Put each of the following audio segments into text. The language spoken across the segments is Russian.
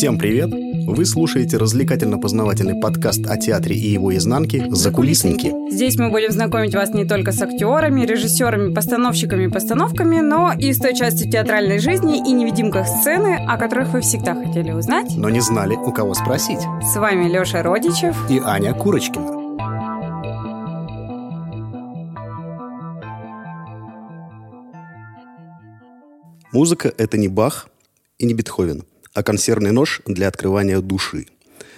Всем привет! Вы слушаете развлекательно-познавательный подкаст о театре и его изнанке «Закулисники». Здесь мы будем знакомить вас не только с актерами, режиссерами, постановщиками и постановками, но и с той частью театральной жизни и невидимках сцены, о которых вы всегда хотели узнать. Но не знали, у кого спросить. С вами Лёша Родичев и Аня Курочкина. Музыка — это не Бах и не Бетховен, а консервный нож для открывания души.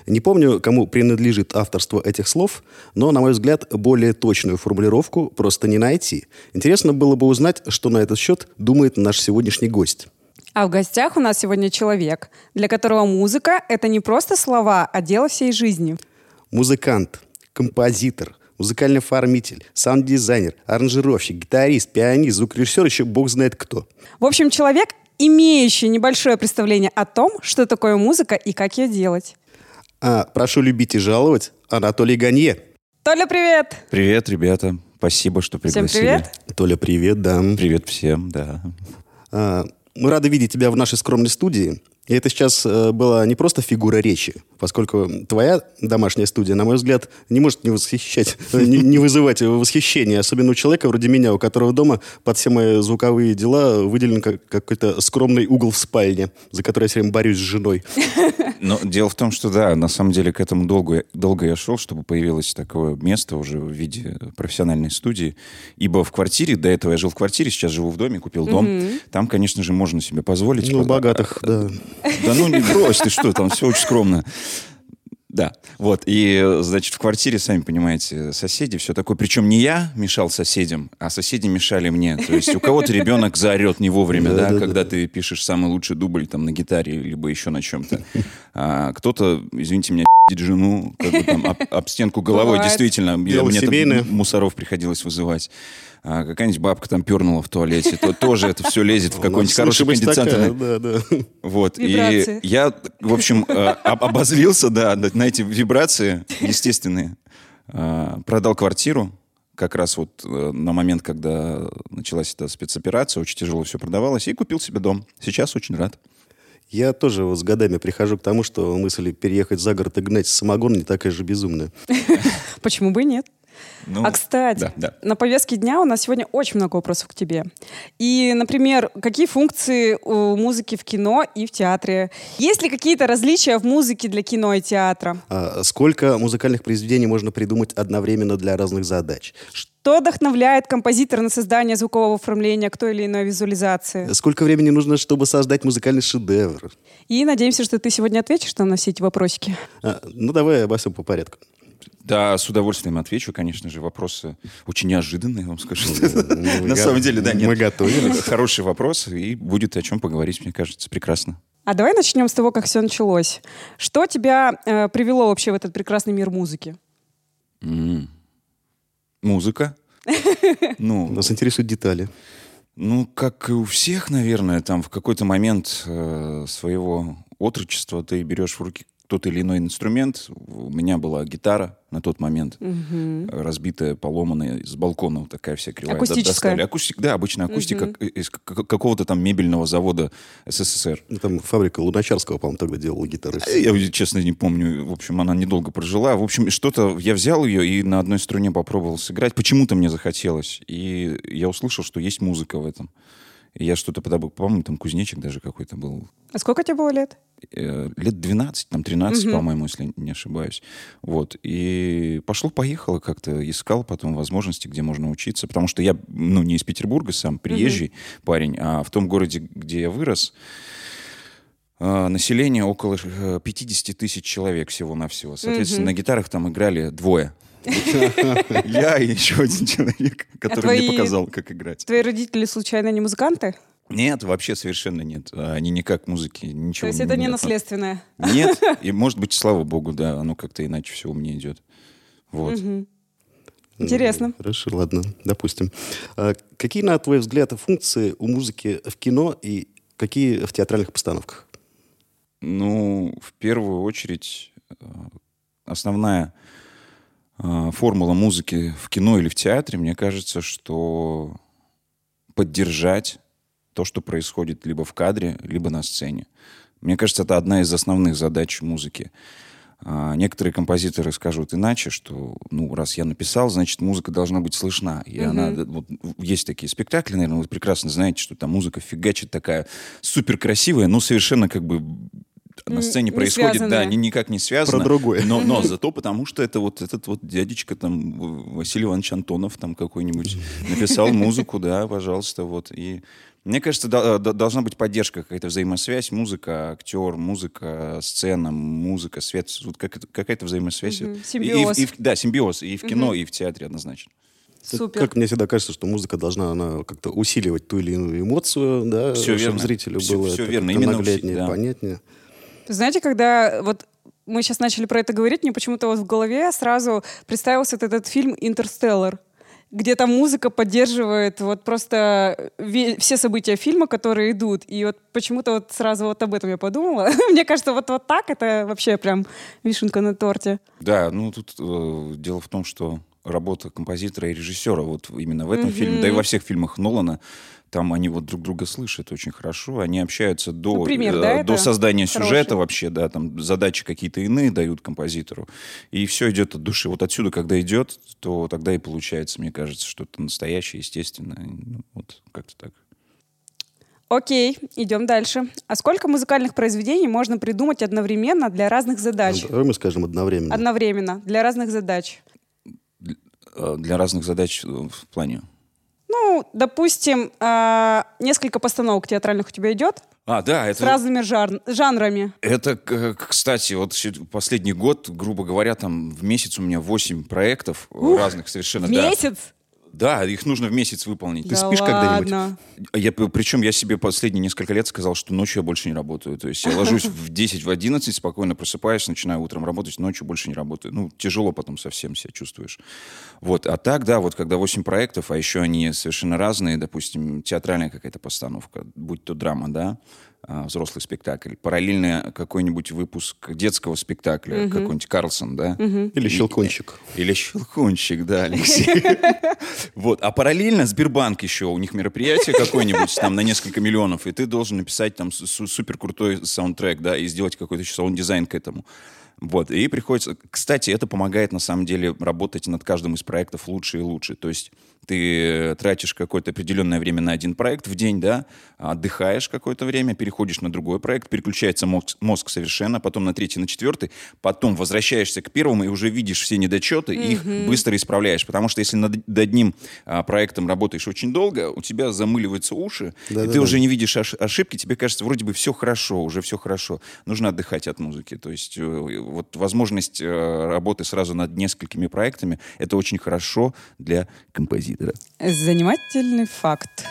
Не помню, кому принадлежит авторство этих слов, но, на мой взгляд, более точную формулировку просто не найти. Интересно было бы узнать, что на этот счет думает наш сегодняшний гость. А в гостях у нас сегодня человек, для которого музыка — это не просто слова, а дело всей жизни. Музыкант, композитор, музыкальный оформитель, саунд-дизайнер, аранжировщик, гитарист, пианист, звукорежиссер, еще бог знает кто. В общем, человек, имеющий небольшое представление о том, что такое музыка и как ее делать. А, прошу любить и жаловать, Анатолий Ганье. Толя, привет! Привет, ребята. Спасибо, что пригласили. Всем привет. Толя, привет, да. Привет всем, да. А, мы рады видеть тебя в нашей скромной студии. И это сейчас э, была не просто фигура речи, поскольку твоя домашняя студия, на мой взгляд, не может не восхищать, не, не вызывать восхищения, особенно у человека вроде меня, у которого дома под все мои звуковые дела выделен как, какой-то скромный угол в спальне, за который я все время борюсь с женой. Но дело в том, что да, на самом деле к этому долго, долго я шел, чтобы появилось такое место уже в виде профессиональной студии. Ибо в квартире, до этого я жил в квартире, сейчас живу в доме, купил дом. Мгм. Там, конечно же, можно себе позволить. Ну, богатых, да. Да ну не брось, ты что, там все очень скромно. Да, вот, и, значит, в квартире, сами понимаете, соседи, все такое. Причем не я мешал соседям, а соседи мешали мне. То есть у кого-то ребенок заорет не вовремя, да, когда ты пишешь самый лучший дубль там на гитаре, либо еще на чем-то. А кто-то, извините меня, жену, как бы там об, об стенку головой, Бывает. действительно. Дело мне там семейное. мусоров приходилось вызывать. А какая-нибудь бабка там пернула в туалете, то тоже это все лезет в какой-нибудь хороший такая, Да, да. Вот. Вибрации. И я, в общем, э, об- обозлился, да, на эти вибрации естественные. Э, Продал квартиру. Как раз вот э, на момент, когда началась эта спецоперация, очень тяжело все продавалось, и купил себе дом. Сейчас очень рад. Я тоже вот с годами прихожу к тому, что мысль переехать за город и гнать самогон не такая же безумная. Почему бы и нет? Ну, а кстати, да, да. на повестке дня у нас сегодня очень много вопросов к тебе. И, например, какие функции у музыки в кино и в театре? Есть ли какие-то различия в музыке для кино и театра? А сколько музыкальных произведений можно придумать одновременно для разных задач? Что вдохновляет композитора на создание звукового оформления к той или иной визуализации? Сколько времени нужно, чтобы создать музыкальный шедевр? И надеемся, что ты сегодня ответишь нам на все эти вопросики. А, ну, давай обо всем по порядку. Да, с удовольствием отвечу. Конечно же, вопросы очень неожиданные, я вам скажу. мы На го- самом деле, да, нет. мы готовились. Хороший вопрос, и будет о чем поговорить, мне кажется. Прекрасно. А давай начнем с того, как все началось. Что тебя э, привело вообще в этот прекрасный мир музыки? М. Музыка. Ну, Нас интересуют детали. Ну, как и у всех, наверное, там в какой-то момент э, своего отрочества ты берешь в руки тот или иной инструмент. У меня была гитара на тот момент, э, разбитая, поломанная, с балкона вот такая вся кривая. Акустическая? Достали. Акустик, да, обычная акустика к- из какого-то там мебельного завода СССР. Ну, Там фабрика Луначарского, по-моему, тогда делала гитары. Я, честно, не помню. В общем, она недолго прожила. В общем, что-то... Я взял ее и на одной струне попробовал сыграть. Почему-то мне захотелось. И я услышал, что есть музыка в этом. Я что-то подобрал. По-моему, там кузнечик даже какой-то был. А сколько тебе было лет? Э, лет 12, там 13, Мгм. по-моему, если не ошибаюсь. Вот. И пошло-поехало как-то. Искал потом возможности, где можно учиться. Потому что я, ну, не из Петербурга сам, приезжий парень, а в том городе, где я вырос, население около э, 50 тысяч человек всего-навсего. Соответственно, на гитарах там играли двое. Я и еще один человек, который мне показал, как играть. Твои родители случайно не музыканты? Нет, вообще совершенно нет. Они никак музыки, ничего То есть это не наследственное? Нет, и может быть, слава богу, да, оно как-то иначе все у меня идет. Вот. Интересно. Ну, Хорошо, ладно, допустим. А какие, на твой взгляд, функции у музыки в кино и какие в театральных постановках? Ну, в первую очередь, э, основная э, формула музыки в кино или в театре, мне кажется, что поддержать то, что происходит либо в кадре, либо на сцене. Мне кажется, это одна из основных задач музыки. А некоторые композиторы скажут иначе, что, ну, раз я написал, значит, музыка должна быть слышна. И mm-hmm. она, вот, есть такие спектакли, наверное, вы прекрасно знаете, что там музыка фигачит такая супер красивая, но совершенно как бы на сцене не происходит, связанное. да, ни, никак не связано. Про другое. Но, но зато потому, что это вот этот вот дядечка там, Василий Иванович Антонов там какой-нибудь написал музыку, да, пожалуйста, вот. И мне кажется, да, должна быть поддержка, какая-то взаимосвязь, музыка, актер, музыка, сцена, музыка, свет, вот какая-то взаимосвязь. Угу. Симбиоз. И, и, да, симбиоз и в кино, угу. и в театре однозначно. Супер. Как мне всегда кажется, что музыка должна она как-то усиливать ту или иную эмоцию, да, все чтобы верно. зрителю все, было все это верно. Именно нагляднее, да. понятнее. Знаете, когда вот мы сейчас начали про это говорить, мне почему-то вот в голове сразу представился вот этот фильм «Интерстеллар», где там музыка поддерживает вот просто все события фильма, которые идут. И вот почему-то вот сразу вот об этом я подумала. Мне кажется, вот, вот так это вообще прям вишенка на торте. Да, ну тут э, дело в том, что работа композитора и режиссера вот именно в этом mm-hmm. фильме, да и во всех фильмах Нолана, там они вот друг друга слышат очень хорошо, они общаются до, ну, пример, э, да, до создания хороший. сюжета вообще, да, там задачи какие-то иные дают композитору, и все идет от души. Вот отсюда, когда идет, то тогда и получается, мне кажется, что-то настоящее, естественное, ну, вот как-то так. Окей, идем дальше. А сколько музыкальных произведений можно придумать одновременно для разных задач? Давай мы скажем одновременно. Одновременно, для разных задач. Э, для разных задач в плане? Ну, допустим, э, несколько постановок театральных у тебя идет. А, да, это... С разными жар... жанрами. Это, кстати, вот последний год, грубо говоря, там в месяц у меня 8 проектов Ух, разных совершенно. В месяц? Да, их нужно в месяц выполнить. Ты да спишь когда-нибудь? Я, причем я себе последние несколько лет сказал, что ночью я больше не работаю. То есть я ложусь в 10, в 11, спокойно просыпаюсь, начинаю утром работать, ночью больше не работаю. Ну, тяжело потом совсем себя чувствуешь. Вот. А так, да, вот когда 8 проектов, а еще они совершенно разные, допустим, театральная какая-то постановка, будь то драма, да, взрослый спектакль, параллельно какой-нибудь выпуск детского спектакля, угу. какой-нибудь Карлсон, да? Угу. Или Щелкунчик. Или Щелкунчик, да, Алексей. Вот. А параллельно Сбербанк еще, у них мероприятие какое-нибудь там на несколько миллионов, и ты должен написать там супер крутой саундтрек, да, и сделать какой-то еще саунд-дизайн к этому. Вот, и приходится... Кстати, это помогает, на самом деле, работать над каждым из проектов лучше и лучше. То есть ты тратишь какое-то определенное время на один проект в день, да, отдыхаешь какое-то время, переходишь на другой проект, переключается мозг, мозг совершенно, потом на третий, на четвертый, потом возвращаешься к первому и уже видишь все недочеты, и их быстро исправляешь. Потому что если над, над одним а, проектом работаешь очень долго, у тебя замыливаются уши, да, и да, ты да. уже не видишь ошибки, тебе кажется, вроде бы все хорошо, уже все хорошо. Нужно отдыхать от музыки. То есть э, вот возможность э, работы сразу над несколькими проектами, это очень хорошо для композитора композитора. Занимательный факт.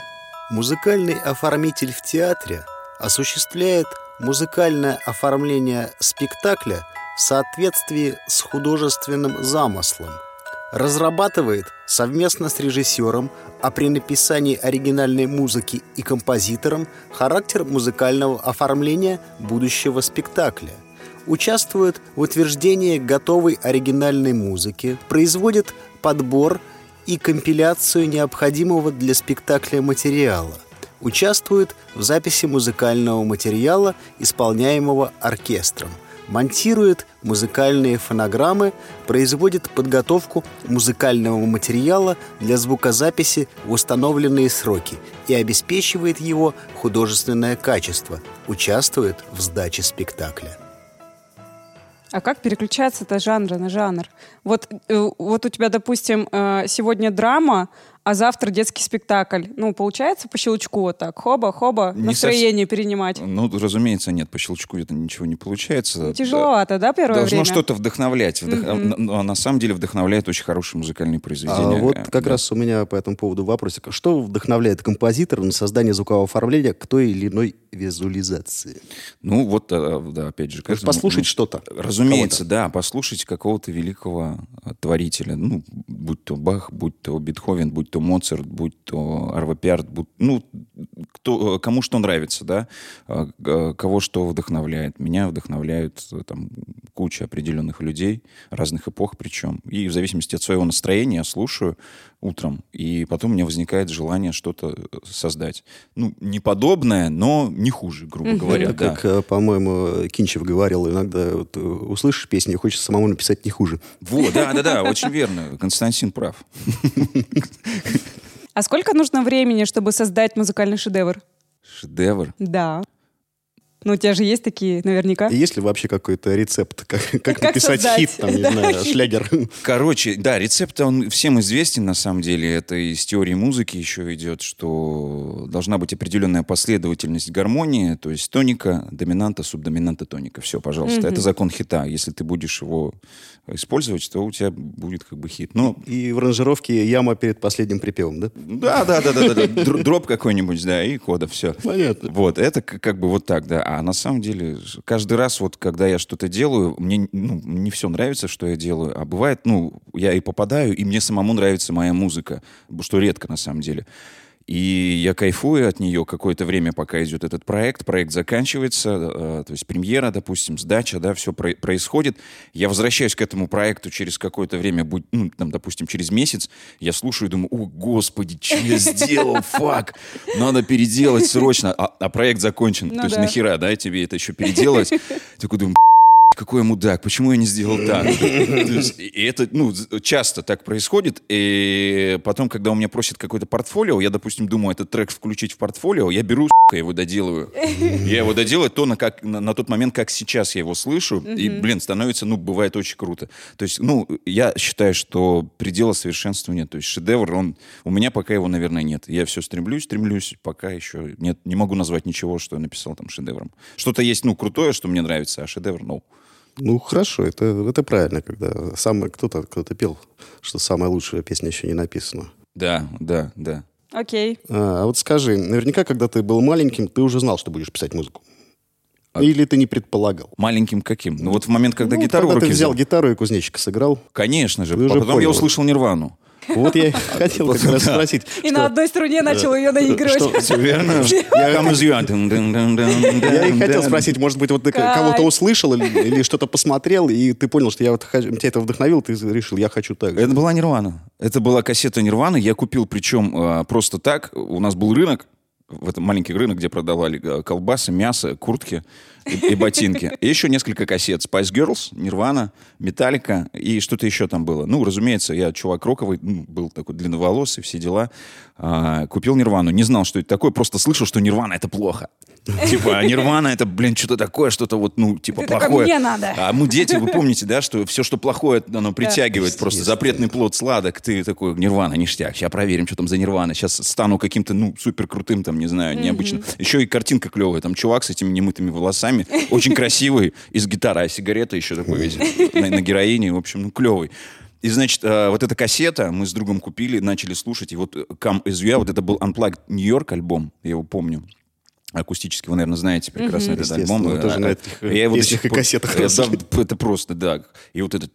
Музыкальный оформитель в театре осуществляет музыкальное оформление спектакля в соответствии с художественным замыслом, разрабатывает совместно с режиссером, а при написании оригинальной музыки и композитором характер музыкального оформления будущего спектакля, участвует в утверждении готовой оригинальной музыки, производит подбор и компиляцию необходимого для спектакля материала. Участвует в записи музыкального материала, исполняемого оркестром. Монтирует музыкальные фонограммы, производит подготовку музыкального материала для звукозаписи в установленные сроки и обеспечивает его художественное качество. Участвует в сдаче спектакля. А как переключаться это жанра на жанр? Вот, э, вот у тебя, допустим, э, сегодня драма, а завтра детский спектакль. Ну, получается по щелчку вот так, хоба-хоба, настроение совсем... перенимать? Ну, разумеется, нет, по щелчку это ничего не получается. Ну, тяжеловато, да, первое Должно время? что-то вдохновлять. Вдох... Mm-hmm. Но а на самом деле вдохновляет очень хорошие музыкальные произведения. А вот как да. раз у меня по этому поводу вопросик. Что вдохновляет композитора на создание звукового оформления к той или иной визуализации? Ну, вот, э, да, опять же... Каждому, послушать ну, что-то. Разумеется, да, послушать какого-то великого э, творителя. Ну, будь то Бах, будь то Бетховен, будь то Моцарт, будь то Арва Пиарт, будь, ну, кто, кому что нравится, да, а, кого что вдохновляет. Меня вдохновляют там куча определенных людей, разных эпох причем. И в зависимости от своего настроения я слушаю утром, и потом у меня возникает желание что-то э, создать. Ну, не подобное, но не хуже, грубо говоря. Это да. как, э, по-моему, Кинчев говорил, иногда вот, э, услышишь песню, и хочется самому написать не хуже. Вот, да, да, да, очень верно. Константин прав. А сколько нужно времени, чтобы создать музыкальный шедевр? Шедевр. Да. Ну, у тебя же есть такие, наверняка. И есть ли вообще какой-то рецепт, как, как, Как написать создать? хит, там, не Да. знаю, шлягер? Короче, да, рецепт, он всем известен, на самом деле. Это из теории музыки еще идет, что должна быть определенная последовательность гармонии, то есть тоника, доминанта, субдоминанта, тоника. Все, пожалуйста. Это закон хита. Если ты будешь его использовать, то у тебя будет как бы хит. Ну, И в аранжировке яма перед последним припевом, да? да, да, да, да, да, да. Др- Дроп какой-нибудь, да, и кода, все. Понятно. Вот, это как бы вот так, да. А на самом деле, каждый раз, вот, когда я что-то делаю, мне ну, не все нравится, что я делаю. А бывает, ну, я и попадаю, и мне самому нравится моя музыка, что редко на самом деле. И я кайфую от нее какое-то время, пока идет этот проект. Проект заканчивается, э, то есть премьера, допустим, сдача, да, все происходит. Я возвращаюсь к этому проекту через какое-то время, будь- ну, там, допустим, через месяц. Я слушаю и думаю, о, господи, что я сделал, фак, надо переделать срочно. А, а проект закончен. Ну то есть да. нахера, да, тебе это еще переделать? Такой думаю, какой я мудак, почему я не сделал так? И это, ну, часто так происходит. И потом, когда у меня просят какое-то портфолио, я, допустим, думаю, этот трек включить в портфолио, я беру, сука, его доделываю. Я его доделаю то, на, как, на, на тот момент, как сейчас я его слышу. И, блин, становится, ну, бывает очень круто. То есть, ну, я считаю, что предела совершенству нет. То есть шедевр, он... У меня пока его, наверное, нет. Я все стремлюсь, стремлюсь, пока еще нет. Не могу назвать ничего, что я написал там шедевром. Что-то есть, ну, крутое, что мне нравится, а шедевр, ну... Ну, хорошо, это, это правильно, когда самый, кто-то кто пел, что самая лучшая песня еще не написана. Да, да, да. Окей. А, а вот скажи, наверняка, когда ты был маленьким, ты уже знал, что будешь писать музыку? Или ты не предполагал? Маленьким каким? Ну вот в момент, когда Ну, гитару в когда руки ты взял взял. гитару и кузнечика сыграл, Конечно же. Ты А уже потом я понял. услышал Нирвану. Вот я и хотел как раз спросить. И на одной струне начал ее наигрывать. что- Верно? Come as you are. Я и хотел спросить, может быть, вот ты кого-то услышал или, что-то посмотрел, и ты понял, что я вот тебя это вдохновил, ты решил, я хочу так. Это была Нирвана. Это была кассета Нирваны. Я купил, причем э, просто так. У нас был рынок, в этом маленький рынок, где продавали э, колбасы, мясо, куртки и, и ботинки. И еще несколько кассет. Spice Girls, Нирвана, Металлика и что-то еще там было. Ну, разумеется, я чувак роковый, ну, был такой длинноволосый, все дела. А, купил Нирвану. Не знал, что это такое, просто слышал, что Нирвана — это плохо. Типа, Нирвана — это, блин, что-то такое, что-то вот, ну, типа, плохое. «Мне надо». А мы дети, вы помните, да, что все, что плохое, оно притягивает. Просто запретный плод сладок. Ты такой, Нирвана, ништяк. Сейчас проверим, что там за Нирвана. Сейчас стану каким-то, ну, супер крутым, там, не знаю, необычным. Еще и картинка клевая. Там чувак с этими немытыми волосами, очень красивый, и с гитарой, а сигарета еще такой весь на, на героине. В общем, ну, клевый. И, значит, э, вот эта кассета мы с другом купили, начали слушать. И вот э, Come As You вот это был Unplugged York альбом, я его помню. Акустически, вы, наверное, знаете прекрасно этот Естественно, альбом. вы тоже А, на этих, я его до сих пор- кассетах да, это просто, да. И вот этот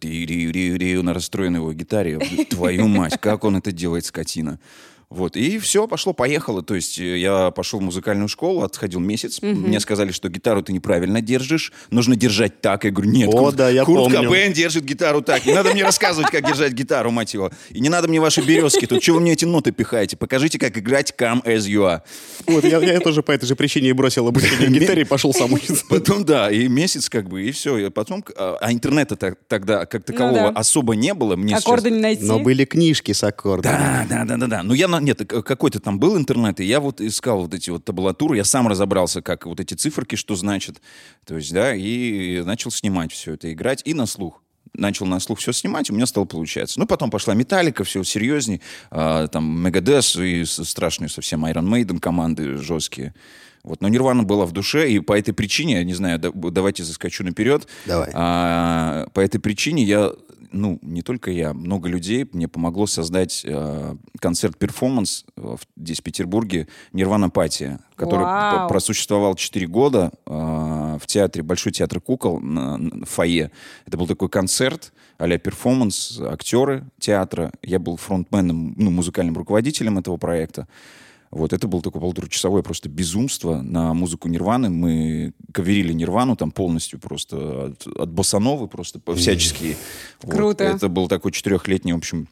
на расстроенной его гитаре. Твою мать, как он это делает, скотина. Вот, и все, пошло-поехало. То есть э, я пошел в музыкальную школу, отходил месяц. Мне сказали, что гитару ты неправильно держишь. Нужно держать так. Я говорю, нет, О, Курт, да, я Курт помню. Кобейн держит гитару так. Не надо мне рассказывать, как держать гитару, мать его. И не надо мне ваши березки. Тут что вы мне эти ноты пихаете? Покажите, как играть Come As You Are. Вот, я, я тоже по этой же причине и бросил обучение гитаре и пошел сам учиться. Потом, да, и месяц как бы, и все. И потом, а а интернета тогда как такового да. особо не было. Мне Аккорды сейчас- не найти. Но были книжки с аккордами. Да, да, да, да, да. Ну, я, на- нет, к- какой-то там был интернет, и я вот искал вот эти вот табулатуры, я сам разобрался, как вот эти циферки, что значит. То есть, да, и начал снимать все это, играть, и на слух. Начал на слух все снимать, у меня стало получаться. Ну, потом пошла Металлика, все серьезней. а, там Megadeth и страшные совсем Iron Maiden команды жесткие. Вот, но Нирвана была в душе, и по этой причине, я не знаю, да- давайте заскочу наперед. Давай. А, по этой причине я, ну, не только я, много людей мне помогло создать концерт-перформанс э, в- здесь, в Петербурге, «Нирвана Патия», который Вау. просуществовал 4 года э, в театре, Большой театр кукол на, на- в фойе. Это был такой концерт а-ля перформанс, актеры театра. Я был фронтменом, ну, музыкальным руководителем этого проекта. Вот, это было такое полуторачасовое просто безумство на музыку Нирваны. Мы каверили Нирвану там полностью просто от, от босановы просто всячески. Вот. Круто. Это был такой четырехлетний, в общем,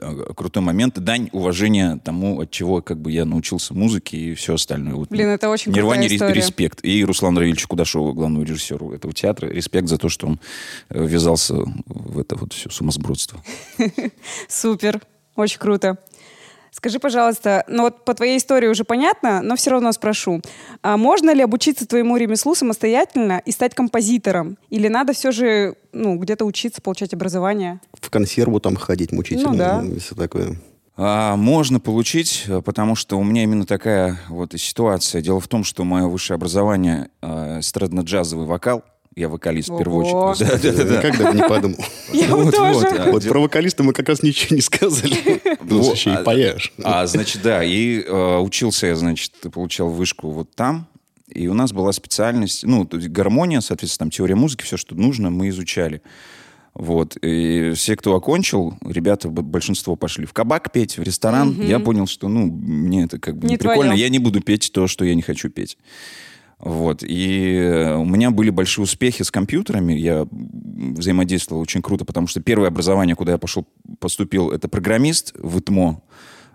э, крутой момент. Дань уважения тому, от чего как бы я научился музыке и все остальное. Вот, Блин, это очень Нирване крутая история. респект. И Руслану Равильевичу Кудашову, главному режиссеру этого театра, респект за то, что он э, ввязался в это вот все сумасбродство. Супер, очень круто. Скажи, пожалуйста, ну вот по твоей истории уже понятно, но все равно спрошу. А можно ли обучиться твоему ремеслу самостоятельно и стать композитором? Или надо все же ну, где-то учиться, получать образование? В консерву там ходить мучительно. Ну да. и Все такое. А, можно получить, э, потому что у меня именно такая вот ситуация. Дело в том, что мое высшее образование э, эстрадно-джазовый вокал. Я вокалист в первую очередь. Да, да, да, да. Никогда бы не подумал. Я Вот, тоже. вот, а, Вот про вокалиста мы как раз ничего не сказали. Плюс Вот, еще и а- паяешь. А, значит, да, и э, учился я, значит, получал вышку вот там, и у нас была специальность, ну, гармония, соответственно, там теория музыки, все, что нужно, мы изучали. Вот. И все, кто окончил, ребята, большинство пошли в кабак петь, в ресторан. Я понял, что, ну, мне это как бы Не не прикольно. Я не буду петь то, что я не хочу петь. Вот. И у меня были большие успехи с компьютерами. Я взаимодействовал очень круто, потому что первое образование, куда я пошел, поступил, это программист в ИТМО.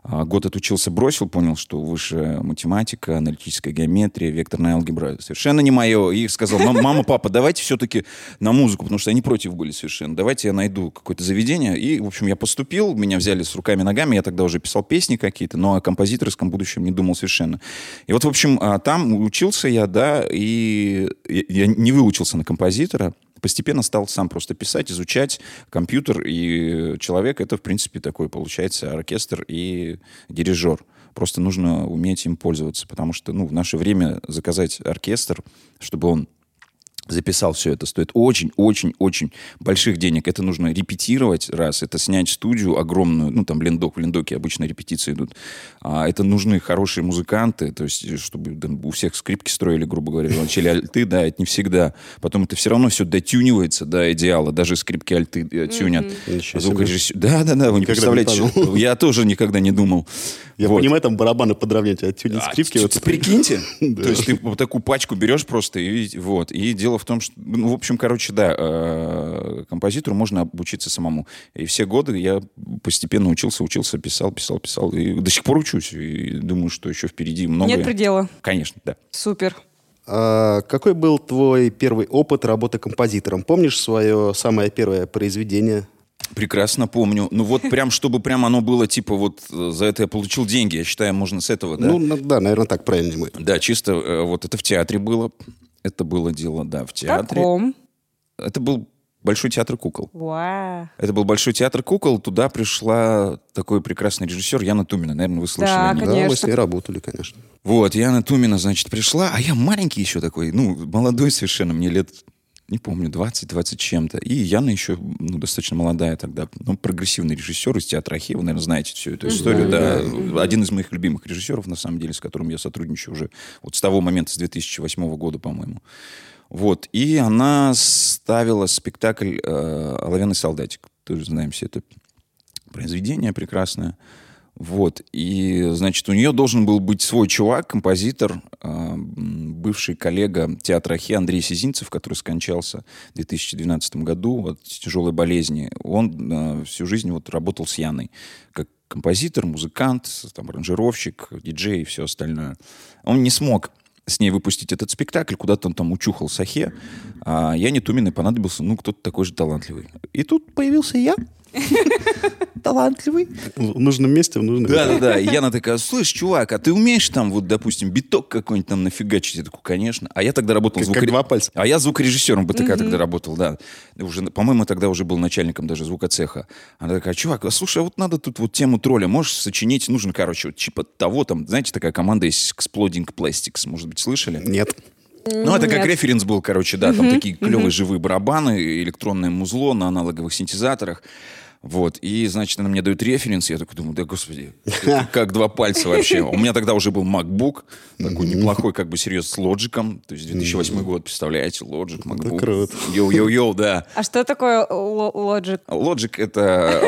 А, Год отучился, бросил, понял, что высшая математика, аналитическая геометрия, векторная алгебра совершенно не мое. И сказал, «Мам- мама, папа, давайте все-таки на музыку, потому что они против были совершенно. Давайте я найду какое-то заведение. И, в общем, я поступил, меня взяли с руками и ногами, я тогда уже писал песни какие-то, но о композиторском будущем не думал совершенно. И вот, в общем, а, там учился я, да, и я не выучился на композитора, постепенно стал сам просто писать, изучать компьютер, и человек это, в принципе, такой, получается, оркестр и дирижер. Просто нужно уметь им пользоваться, потому что, ну, в наше время заказать оркестр, чтобы он записал все это, стоит очень-очень-очень больших денег. Это нужно репетировать раз, это снять студию огромную, ну, там, лендок, в лендоке обычно репетиции идут. А, это нужны хорошие музыканты, то есть, чтобы там, у всех скрипки строили, грубо говоря, начали альты, да, это не всегда. Потом это все равно все дотюнивается до идеала, даже скрипки альты э, тюнят. Ничего себе. Звукорежиссер- Да, да, да, вы не представляете. Я тоже никогда не думал. Я Вот. понимаю, там барабаны подровнять, а тюнинг А, скрипки... вот Прикиньте. То есть ты вот такую пачку берешь просто и вот. И дело в том, что, ну, в общем, короче, да, э, композитору можно обучиться самому. И все годы я постепенно учился, учился, писал, писал, писал. И до сих пор учусь. И думаю, что еще впереди много. Нет предела. Конечно, да. Супер. А какой был твой первый опыт работы композитором? Помнишь свое самое первое произведение? Прекрасно помню. Ну вот прям, чтобы прям оно было, типа, вот э, за это я получил деньги. Я считаю, можно с этого, да? Ну, да, наверное, так правильнее будет. Да, чисто э, вот это в театре было. Это было дело, да, в театре. Каком? Это был Большой театр кукол. Вау. Это был Большой театр кукол. Туда пришла такой прекрасный режиссер Яна Тумина. Наверное, вы слышали Да, о ней. Да, мы Конечно. с ней работали, конечно. Вот, Яна Тумина, значит, пришла, а я маленький еще такой, ну, молодой совершенно, мне лет, не помню, 20-20 чем-то. И Яна еще, ну, достаточно молодая тогда, ну, прогрессивный режиссер из театра Архива, наверное, знаете всю эту историю, да. Один из моих любимых режиссеров, на самом деле, с которым я сотрудничаю уже вот с того момента, с 2008 года, по-моему. Вот, и она ставила спектакль э, «Оловянный солдатик». Тоже знаем все это произведение прекрасное. Вот. И, значит, у нее должен был быть свой чувак, композитор, м, бывший коллега театра Ахи Андрей Сизинцев, который скончался в 2012 году от тяжелой болезни. Он э, всю жизнь вот работал с Яной как композитор, музыкант, там, аранжировщик, диджей и все остальное. Он не смог с ней выпустить этот спектакль, куда-то он там учухал Сахе, а Яне Туминой понадобился, ну, кто-то такой же талантливый. И тут появился я, талантливый, В нужном месте, в нужном да, да, да. И Яна такая, слышь, чувак, а ты умеешь там, вот, допустим, биток какой-нибудь там нафигачить? Я такой, конечно. А я тогда работал Как- как два пальца. А я звукорежиссером БТК тогда работал, да. Уже, по-моему, тогда уже был начальником даже звукоцеха. Она такая, чувак, а слушай, а вот надо тут вот тему тролля, можешь сочинить? Нужно, короче, вот типа того, там, знаете, такая команда есть Exploding Plastics, может быть, слышали? Нет. Ну, это как Нет. референс был, короче, да, там такие клевые живые барабаны, электронное музло на аналоговых синтезаторах. Вот, и, значит, она мне дает референс, я такой думаю, да, господи, как два пальца вообще. У меня тогда уже был MacBook, такой неплохой, как бы, серьез, с Logic ом, то есть 2008 год, представляете, Logic, MacBook. круто. Йоу-йоу-йоу, да. А что такое Lo- Logic? Logic это...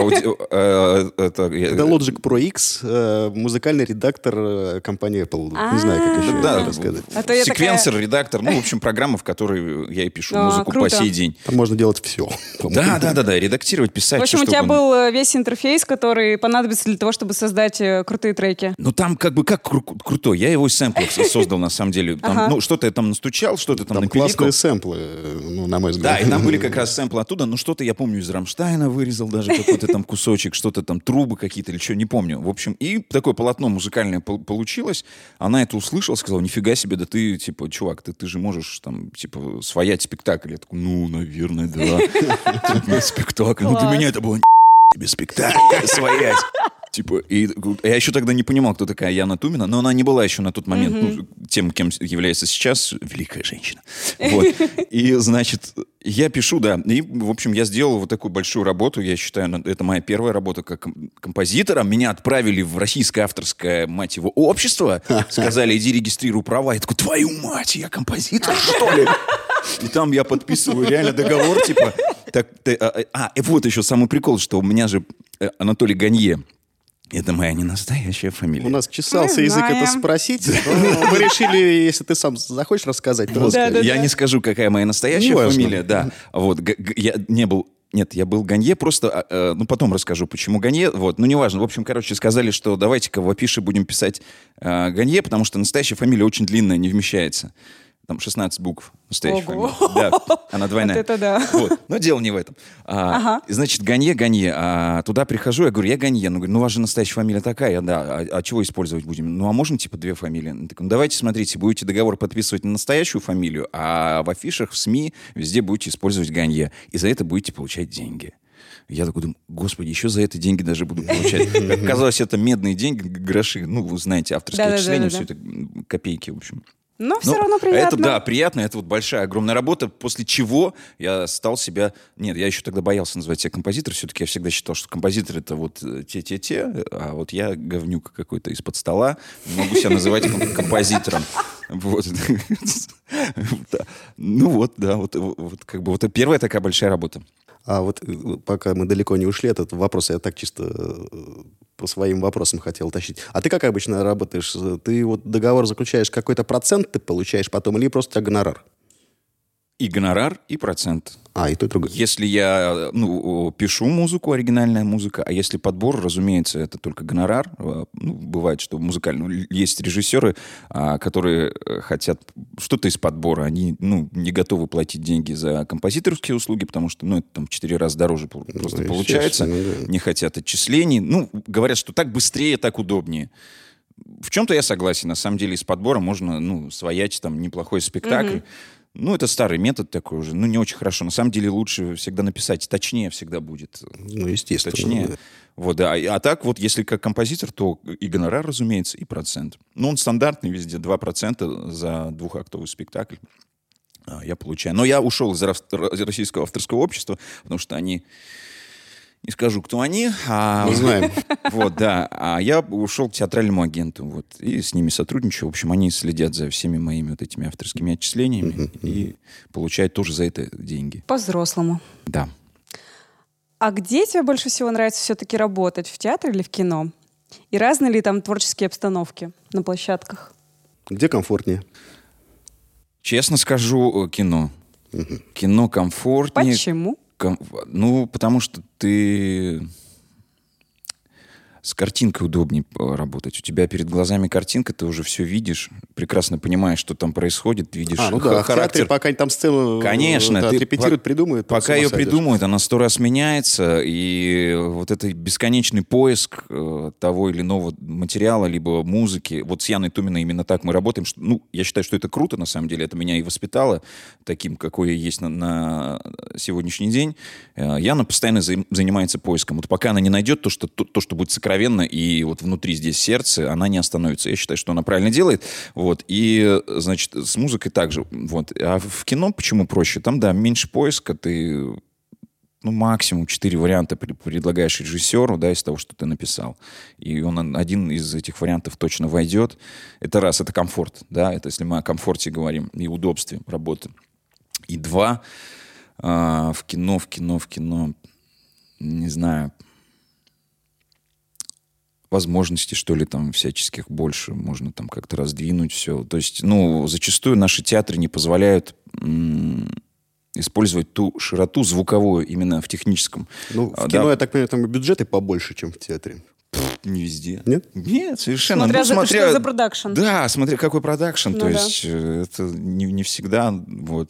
э, это- Logic Pro X, э, музыкальный редактор э, компании Apple. Не знаю, как еще Да. А я секвенсор, редактор, ну, в общем, программа, в которой я и пишу А, музыку по сей день. Там можно делать все. Да, да, да, да, редактировать, писать, что угодно. был э, весь интерфейс, который понадобится для того, чтобы создать э, крутые треки. Ну там как бы как кру- крутой. Я его из сэмплов создал на самом деле. Там, Ага. Ну что-то я там настучал, что-то там, Там напиликал. классные сэмплы, ну, на мой взгляд. Да, и там были как раз сэмплы оттуда, но что-то я помню из Рамштайна вырезал даже какой-то там кусочек, что-то там трубы какие-то или что, не помню. В общем, и такое полотно музыкальное пол- получилось. Она это услышала, сказала, нифига себе, да ты, типа, чувак, ты, ты же можешь там, типа, своять спектакль. Я такой, ну, наверное, да. Типа, Спектакль. Ну, для меня это было тебе спектакль своять. Типа, и я еще тогда не понимал, кто такая Яна Тумина, но она не была еще на тот момент ну, тем, кем является сейчас, великая женщина. Вот. И, значит, я пишу, да. И, в общем, я сделал вот такую большую работу. Я считаю, это моя первая работа как ком- композитора. Меня отправили в российское авторское, мать его, общество. Сказали, иди регистрируй права. Я такой, твою мать, я композитор, что ли? И там я подписываю реально договор, типа... Так, ты, а, а, и вот еще самый прикол, что у меня же э, Анатолий Ганье. Это моя не настоящая фамилия. У нас чесался Мы язык это знаем. спросить. но Мы решили, если ты сам захочешь рассказать, то Вот, расскажи. да, я да. не скажу, какая моя настоящая фамилия, да. Вот, я не был нет, я был Ганье, просто, а, э, ну, потом расскажу, почему Ганье, вот, ну, неважно. В общем, короче, сказали, что давайте-ка в афише будем писать э, Ганье, потому что настоящая фамилия очень длинная, не вмещается. Там 16 букв настоящая Ого. Да, она двойная. Вот это да. Вот. Но дело не в этом. А, Ага. Значит, Ганье, Ганье. А, туда прихожу, я говорю, я Ганье. Ну, говорю, ну, у вас же настоящая фамилия такая, да. А, а чего использовать будем? Ну, а можно, типа, две фамилии? Такой, ну, давайте, смотрите, будете договор подписывать на настоящую фамилию, а в афишах, в СМИ везде будете использовать Ганье. И за это будете получать деньги. Я такой думаю, господи, еще за это деньги даже буду получать. Как оказалось, это медные деньги, гроши. Ну, вы знаете, авторские отчисления, все это копейки, в общем. Но все Ну, равно приятно. Это, да, приятно. Это вот большая, огромная работа, после чего я стал себя... Нет, я еще тогда боялся называть себя композитор. Все-таки я всегда считал, что композитор — это вот э, те-те-те, а вот я говнюк какой-то из-под стола. Могу себя называть ком- композитором. Вот. Ну вот, да, вот, вот как бы вот первая такая большая работа. А вот э, пока мы далеко не ушли, этот вопрос я так чисто э, по своим вопросам хотел уточнить. А ты как обычно работаешь? Ты вот договор заключаешь, какой-то процент ты получаешь потом или просто у гонорар? И гонорар, и процент. А, и то, и другое. Если я ну, пишу музыку, оригинальная музыка, а если подбор, разумеется, это только гонорар. Э, Ну, бывает, что музыкально ну, есть режиссеры, а, которые э, хотят что-то из подбора. Они ну, не готовы платить деньги за композиторские услуги, потому что ну, это там в четыре раза дороже пол- просто получается. естественно, да. Не хотят отчислений. Ну, говорят, что так быстрее, так удобнее. В чем-то я согласен. На самом деле из подбора можно ну, своять там неплохой спектакль. Ну, это старый метод такой уже. Ну, не очень хорошо. На самом деле лучше всегда написать. Точнее всегда будет. Ну, естественно. Точнее. да. Вот, да. А, а так вот, если как композитор, то и гонорар, разумеется, и процент. Ну, он стандартный везде. 2% за двухактовый спектакль а, я получаю. Но я ушел из российского авторского общества, потому что они... Не скажу, кто они. А, Мы знаем. Вот, да. А я ушел к театральному агенту. Вот, и с ними сотрудничаю. В общем, они следят за всеми моими вот этими авторскими отчислениями и получают тоже за это деньги. По-взрослому. Да. А где тебе больше всего нравится все-таки работать? В театре или в кино? И разные ли там творческие обстановки на площадках? Где комфортнее? Честно скажу, э, кино. Кино комфортнее. Почему? Ну, потому что ты с картинкой удобнее э, работать. У тебя перед глазами картинка, ты уже все видишь, прекрасно понимаешь, что там происходит, видишь А, ну да, в театре, пока они там сцену э, Конечно, да, ты отрепетируют, по- придумают. Пока ее сойдешь. придумают, она сто раз меняется, и вот это бесконечный поиск э, того или иного материала, либо музыки. Вот с Яной Туминой именно так мы работаем. Что, ну, я считаю, что это круто, на самом деле. Это меня и воспитало таким, какой я есть на, на сегодняшний день. Э, Яна постоянно заим- занимается поиском. Вот пока она не найдет то, что, то, то, что будет сокровенно, и вот внутри здесь сердце, она не остановится. Я считаю, что она правильно делает. Вот. И, значит, с музыкой также. Вот. А в кино почему проще? Там, да, меньше поиска, ты ну, максимум четыре варианта предлагаешь режиссеру, да, из того, что ты написал. И он один из этих вариантов точно войдет. Это раз, это комфорт, да, это если мы о комфорте говорим и удобстве работы. И два, а, в кино, в кино, в кино, не знаю, возможностей, что ли, там всяческих больше, можно там как-то раздвинуть все. То есть, ну, зачастую наши театры не позволяют м, использовать ту широту звуковую именно в техническом. Ну, А, в кино, да. я так понимаю, там и бюджеты побольше, чем в театре. Не везде. Нет? Нет, совершенно. Смотря Ну, за- смотря- что за продакшн. Да, смотря какой продакшн. Ну то да. есть э, это не, не всегда вот.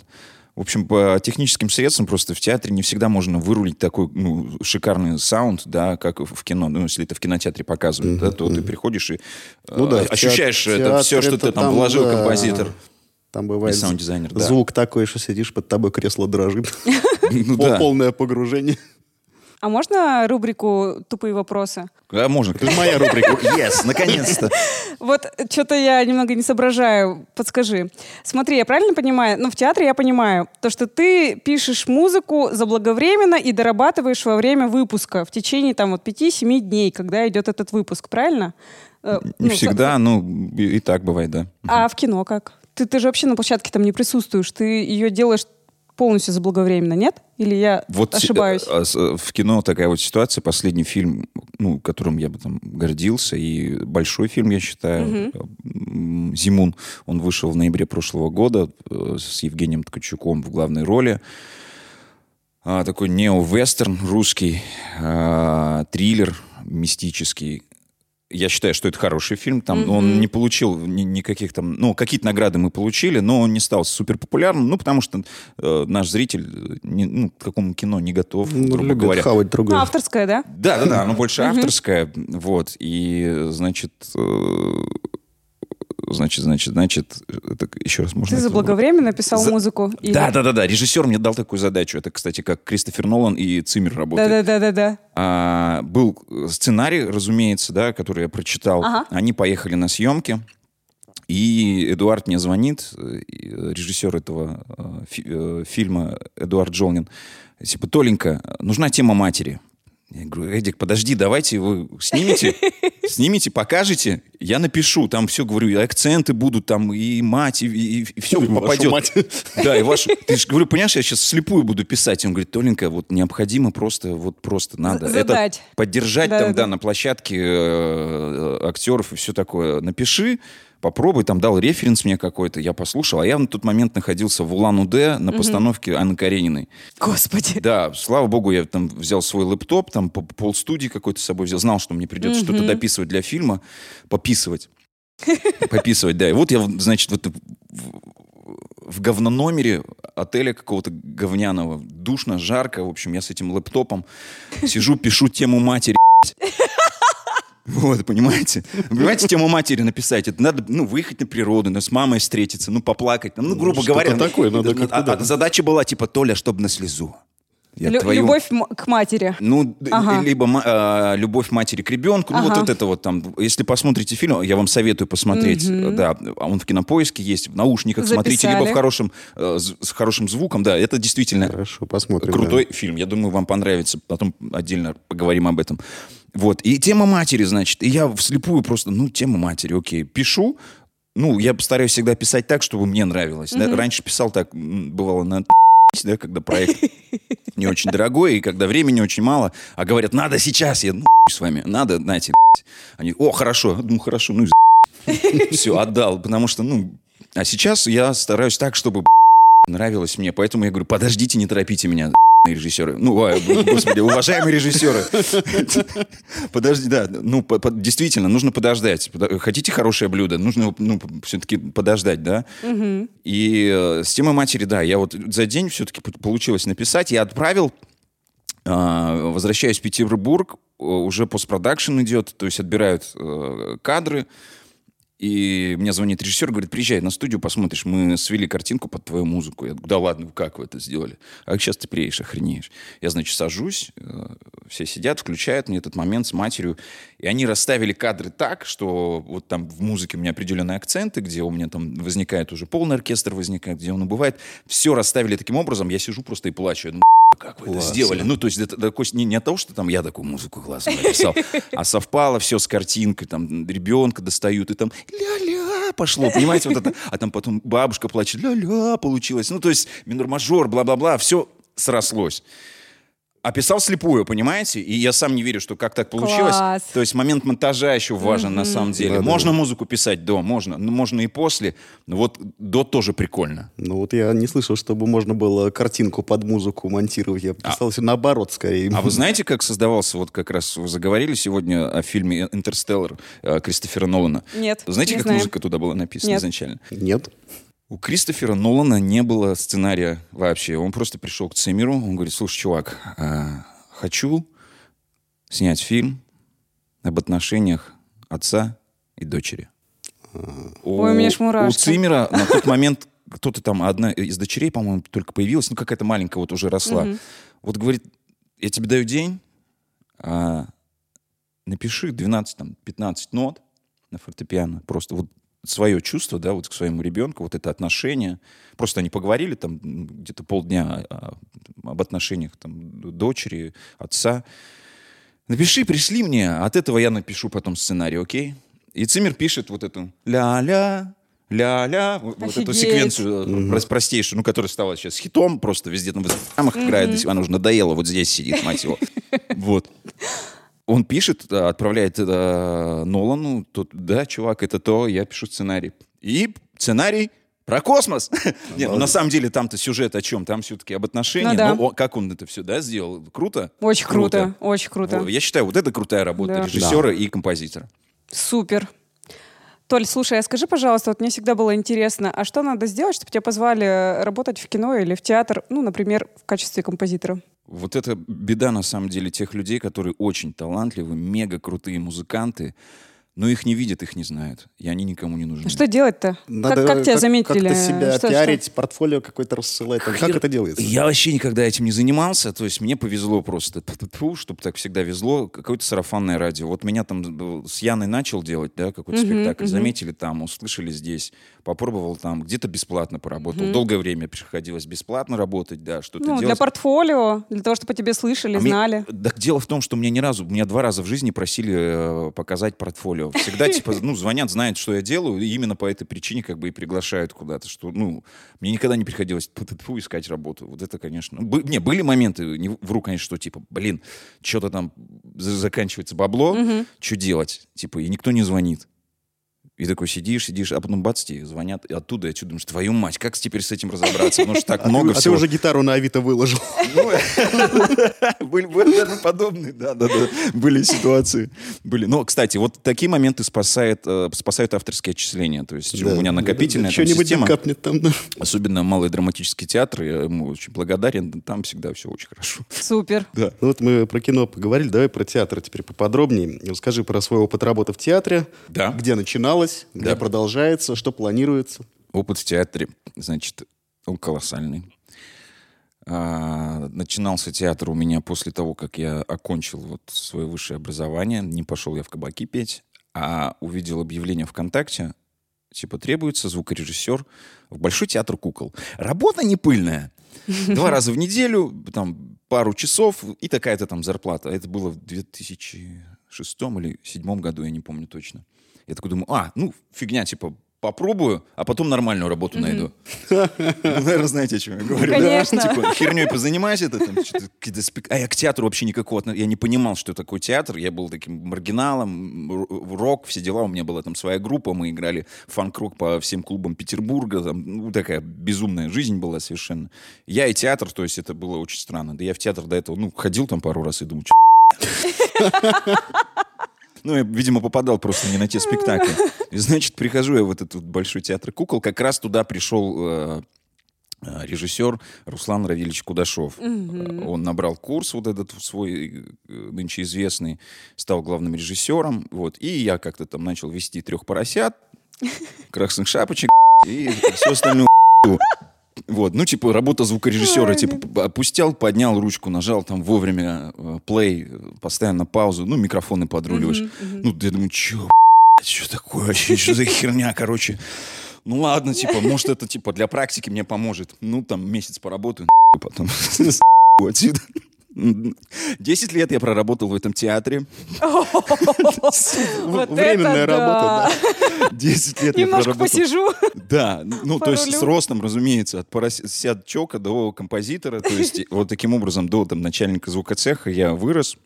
В общем, по техническим средствам просто в театре не всегда можно вырулить такой ну, шикарный саунд, да, как в кино. Ну, если это в кинотеатре показывают, да, то ты приходишь и э, Ну да, ощущаешь теат- это все, что театре-то ты там вложил, да, композитор. Там бывает саунд-дизайнер, да. звук такой, что сидишь, под тобой кресло дрожит. Ну. Полное погружение. А можно рубрику «Тупые вопросы»? Да, можно. Это моя рубрика. Yes, наконец-то. Вот что-то я немного не соображаю. Подскажи. Смотри, я правильно понимаю? Ну, в театре я понимаю, то, что ты пишешь музыку заблаговременно и дорабатываешь во время выпуска в течение там вот 5-7 дней, когда идет этот выпуск, правильно? Э, Не ну, всегда, ну, и и так бывает, да. А в кино как? Ты, ты же вообще на площадке там не присутствуешь. Ты ее делаешь полностью заблаговременно, нет? Или я Вот ошибаюсь? э, с- э, в кино такая вот ситуация. Последний фильм, ну, которым я бы там гордился, и большой фильм, я считаю, м, «Зимун», он вышел в ноябре прошлого года с Евгением Ткачуком в главной роли. А, такой нео-вестерн русский, а, триллер мистический. Я считаю, что это хороший фильм. Там он не получил ни- никаких там... Ну, какие-то награды мы получили, но он не стал супер популярным, ну, потому что э, наш зритель не- ну, к такому кино не готов, Ну, грубо любит говоря. хавать Ну, другое. авторская, да? Да, да, да, оно больше авторское, вот, и, значит, э, значит, значит, значит, это еще раз можно... Ты заблаговременно писал За- музыку? Или- Да, да, да, да. Режиссер мне дал такую задачу. Это, кстати, как Кристофер Нолан и Циммер работают. Да-да-да-да-да. А, был сценарий, разумеется, да, который я прочитал. Ага. Они поехали на съемки. И Эдуард мне звонит, э, э, режиссер этого э, фи- э, фильма Эдуард Джолнин. Типа, Толенька, нужна тема матери. Я говорю, Эдик, подожди, давайте вы снимите, снимите, покажете, я напишу, там все, говорю, и акценты будут, там и мать, и, все И вашу попадет. мать. Да, и вашу. Ты же, говорю, понимаешь, я сейчас слепую буду писать. Он говорит, Толенька, вот необходимо просто, вот просто надо. Задать. Это поддержать Да, там, да, да, да. на площадке э, актеров и все такое. Напиши, попробуй, там дал референс мне какой-то, я послушал. А я на тот момент находился в Улан-Удэ на постановке Анны Карениной. Господи. Да, слава богу, я там взял свой лэптоп, там по- полстудии какой-то с собой взял, знал, что мне придется что-то дописывать для фильма, пописывать. Пописывать, да. И вот я, значит, вот в, в говнономере отеля какого-то говняного, душно, жарко, в общем, я с этим лэптопом сижу, пишу тему матери. Вот, понимаете? Понимаете, тему матери написать. Это надо, ну, выехать на природу, ну, с мамой встретиться, ну, поплакать. Ну, грубо что-то говоря. такое надо а- как-то, а- да. а задача была, типа, Толя, чтобы на слезу. Я Лю- твою- Любовь м- к матери. ну, д- Ага. либо ма- а, любовь матери к ребенку, ну вот, Ага. вот это вот там. Если посмотрите фильм, я вам советую посмотреть. Да, а он в кинопоиске есть, в наушниках смотрите, либо в Записали. хорошем э, з- с хорошим звуком. Да, это действительно Хорошо, посмотрим. крутой фильм. Я думаю, вам понравится. Потом отдельно поговорим об этом. Вот. И тема матери, значит. И я вслепую просто, ну, тема матери, окей. Пишу. Ну, я постараюсь всегда писать так, чтобы мне нравилось. Да, Раньше писал так, бывало, на да, когда проект не очень дорогой, и когда времени очень мало, а говорят, надо сейчас, я, ну, с вами, надо, знаете, они, о, хорошо, ну, хорошо, ну, все, отдал, потому что, ну, а сейчас я стараюсь так, чтобы нравилось мне, поэтому я говорю, подождите, не торопите меня, режиссеры. Ну, ой, господи, уважаемые режиссеры. Подожди, да, ну, действительно, нужно подождать. Подо- Хотите хорошее блюдо, нужно, ну, все-таки подождать, да? И э, с темой матери, да, я вот за день все-таки получилось написать, я отправил, а, возвращаюсь в Петербург, э, уже постпродакшн идет, то есть отбирают э, кадры, И мне звонит режиссер, говорит, приезжай на студию, посмотришь, мы свели картинку под твою музыку. Я говорю, да ладно, как вы это сделали? А сейчас ты приедешь, охренеешь. Я, значит, сажусь, э, все сидят, включают мне этот момент с матерью, и они расставили кадры так, что вот там в музыке у меня определенные акценты, где у меня там возникает уже полный оркестр возникает, где он убывает. Все расставили таким образом, я сижу просто и плачу. Я думаю, как вы это Классно. сделали? Ну, то есть это, такой- не, не от того, что там я такую музыку классно написал, а совпало все с картинкой, там ребенка достают, и там ля-ля пошло, понимаете, вот это, а там потом бабушка плачет, ля-ля получилось. Ну, то есть минор-мажор, бла-бла-бла, все срослось. А писал слепую, понимаете? И я сам не верю, что как так получилось. Класс. То есть момент монтажа еще важен на самом деле. Да-да-да. можно музыку писать до, можно. Ну, можно и после. Но вот до тоже прикольно. Ну вот я не слышал, чтобы можно было картинку под музыку монтировать. Я писал все наоборот скорее. А вы знаете, как создавался, вот как раз вы заговорили сегодня о фильме «Интерстеллар» э, Кристофера Нолана? Нет, Знаете, не как знаю. музыка туда была написана Нет. изначально? Нет. У Кристофера Нолана не было сценария вообще. Он просто пришел к Цимеру, он говорит, слушай, чувак, а, хочу снять фильм об отношениях отца и дочери. Ой, у меня мурашки. У Цимера на тот момент кто-то там, одна из дочерей, по-моему, только появилась, ну какая-то маленькая вот уже росла. Вот говорит, я тебе даю день, а, напиши 12, там, 15 нот на фортепиано, просто вот свое чувство, да, вот к своему ребенку, вот это отношение. Просто они поговорили там где-то полдня а, об отношениях там дочери, отца. Напиши, пришли мне, а от этого я напишу потом сценарий, окей? И Циммер пишет вот эту ля-ля, ля-ля, вот, вот эту секвенцию прос- простейшую, ну, которая стала сейчас хитом, просто везде там в инстаграмах играет, до сих- она уже надоела, вот здесь сидит, мать его. Вот. Он пишет, э, отправляет э, Нолану, тот, да, чувак, это то, я пишу сценарий. И сценарий про космос. Нет, ну на самом деле там-то сюжет о чем? Там все-таки об отношениях. Ну да. Ну, о- как он это все, да, сделал? Круто? Очень круто, очень круто. Я считаю, вот это крутая работа Да. режиссера и композитора. Супер. Толь, слушай, а скажи, пожалуйста, вот мне всегда было интересно, а что надо сделать, чтобы тебя позвали работать в кино или в театр, ну, например, в качестве композитора? Вот это беда, на самом деле, тех людей, которые очень талантливы, мега крутые музыканты, но их не видят, их не знают. И они никому не нужны. Ну, Что делать-то? Надо как, как тебя заметили? Как-то себя Что- пиарить, портфолио какое-то рассылать. Как Хер- это делается? Я вообще никогда этим не занимался. То есть мне повезло просто, чтобы так всегда везло. Какое-то сарафанное радио. Вот меня там э, с Яной начал делать, да, какой-то Мгм, спектакль. мгм. Заметили там, услышали здесь. Попробовал там, где-то бесплатно поработал. Долгое время приходилось бесплатно работать, да, что-то Ну, для делать. портфолио, для того, чтобы тебе слышали, А мне- знали. Так дело в том, что меня ни разу, меня два раза в жизни просили э, показать портфолио. Всегда, типа, ну, звонят, знают, что я делаю, и именно по этой причине как бы и приглашают куда-то, что, ну, мне никогда не приходилось тьфу-тьфу искать работу. Вот это, конечно... бы- не, были моменты, не вру, конечно, что, типа, блин, что-то там за- заканчивается бабло, что делать? Типа, и никто не звонит. И такой сидишь, сидишь, а потом бац, тебе звонят и оттуда. Я что думаешь, твою мать, как теперь с этим разобраться? Потому что так А много ты, а ты всего. уже гитару на Авито выложил. Ну, Были наверное, подобные, да, да, да, были ситуации. Были. Но, кстати, вот такие моменты спасает, э, спасают авторские отчисления. То есть у меня накопительная Что-нибудь капнет там. да. особенно малый драматический театр, я ему очень благодарен, там всегда все очень хорошо. Супер. Да. Ну вот мы про кино поговорили, давай про театр теперь поподробнее. Расскажи про свой опыт работы в театре. Да. Где начиналось, где Да. продолжается, что планируется. Опыт в театре, значит, он колоссальный. А, начинался театр у меня после того, как я окончил вот свое высшее образование. Не пошел я в кабаки петь, а увидел объявление ВКонтакте, типа требуется звукорежиссер в Большой театр кукол. Работа не пыльная. Два раза в неделю, там пару часов и такая-то там зарплата. Это было в 2006 или 2007 году, я не помню точно. Я такой думаю, а, ну, фигня, типа, попробую, а потом нормальную работу найду. Ну, наверное, знаете, о чем я говорю. да? Конечно. Типа, херней позанимайся, это там какие-то спек- А я к театру вообще никакого... Я не понимал, что такое театр. Я был таким маргиналом, рок, все дела. У меня была там своя группа, мы играли фанк-рок по всем клубам Петербурга. Там, ну, такая безумная жизнь была совершенно. Я и театр, то есть это было очень странно. Да я в театр до этого, ну, ходил там пару раз и думаю, что ну, я, видимо, попадал просто не на те спектакли. И, значит, прихожу я в этот вот большой театр кукол. Как раз туда пришел э, э, режиссер Руслан Равильевич Кудашов. Э, Он набрал курс вот этот свой, э, нынче известный, стал главным режиссером. Вот. И я как-то там начал вести трех поросят. красных шапочек и все остальное. Вот, ну, типа, работа звукорежиссера, типа, опустил, поднял ручку, нажал там вовремя э, play, поставил на паузу, ну, микрофоны подруливаешь. Ну, я думаю, чё, что такое вообще, что за херня, короче. Ну, ладно, типа, может, это, типа, для практики мне поможет. Ну, там, месяц поработаю, потом отсюда. Десять лет я проработал в этом театре. Временная да. работа, 10 лет я Немножко проработал. посижу. Да, ну то есть с ростом, разумеется, от поросятчока до композитора, то есть вот таким образом до там начальника звукоцеха я вырос.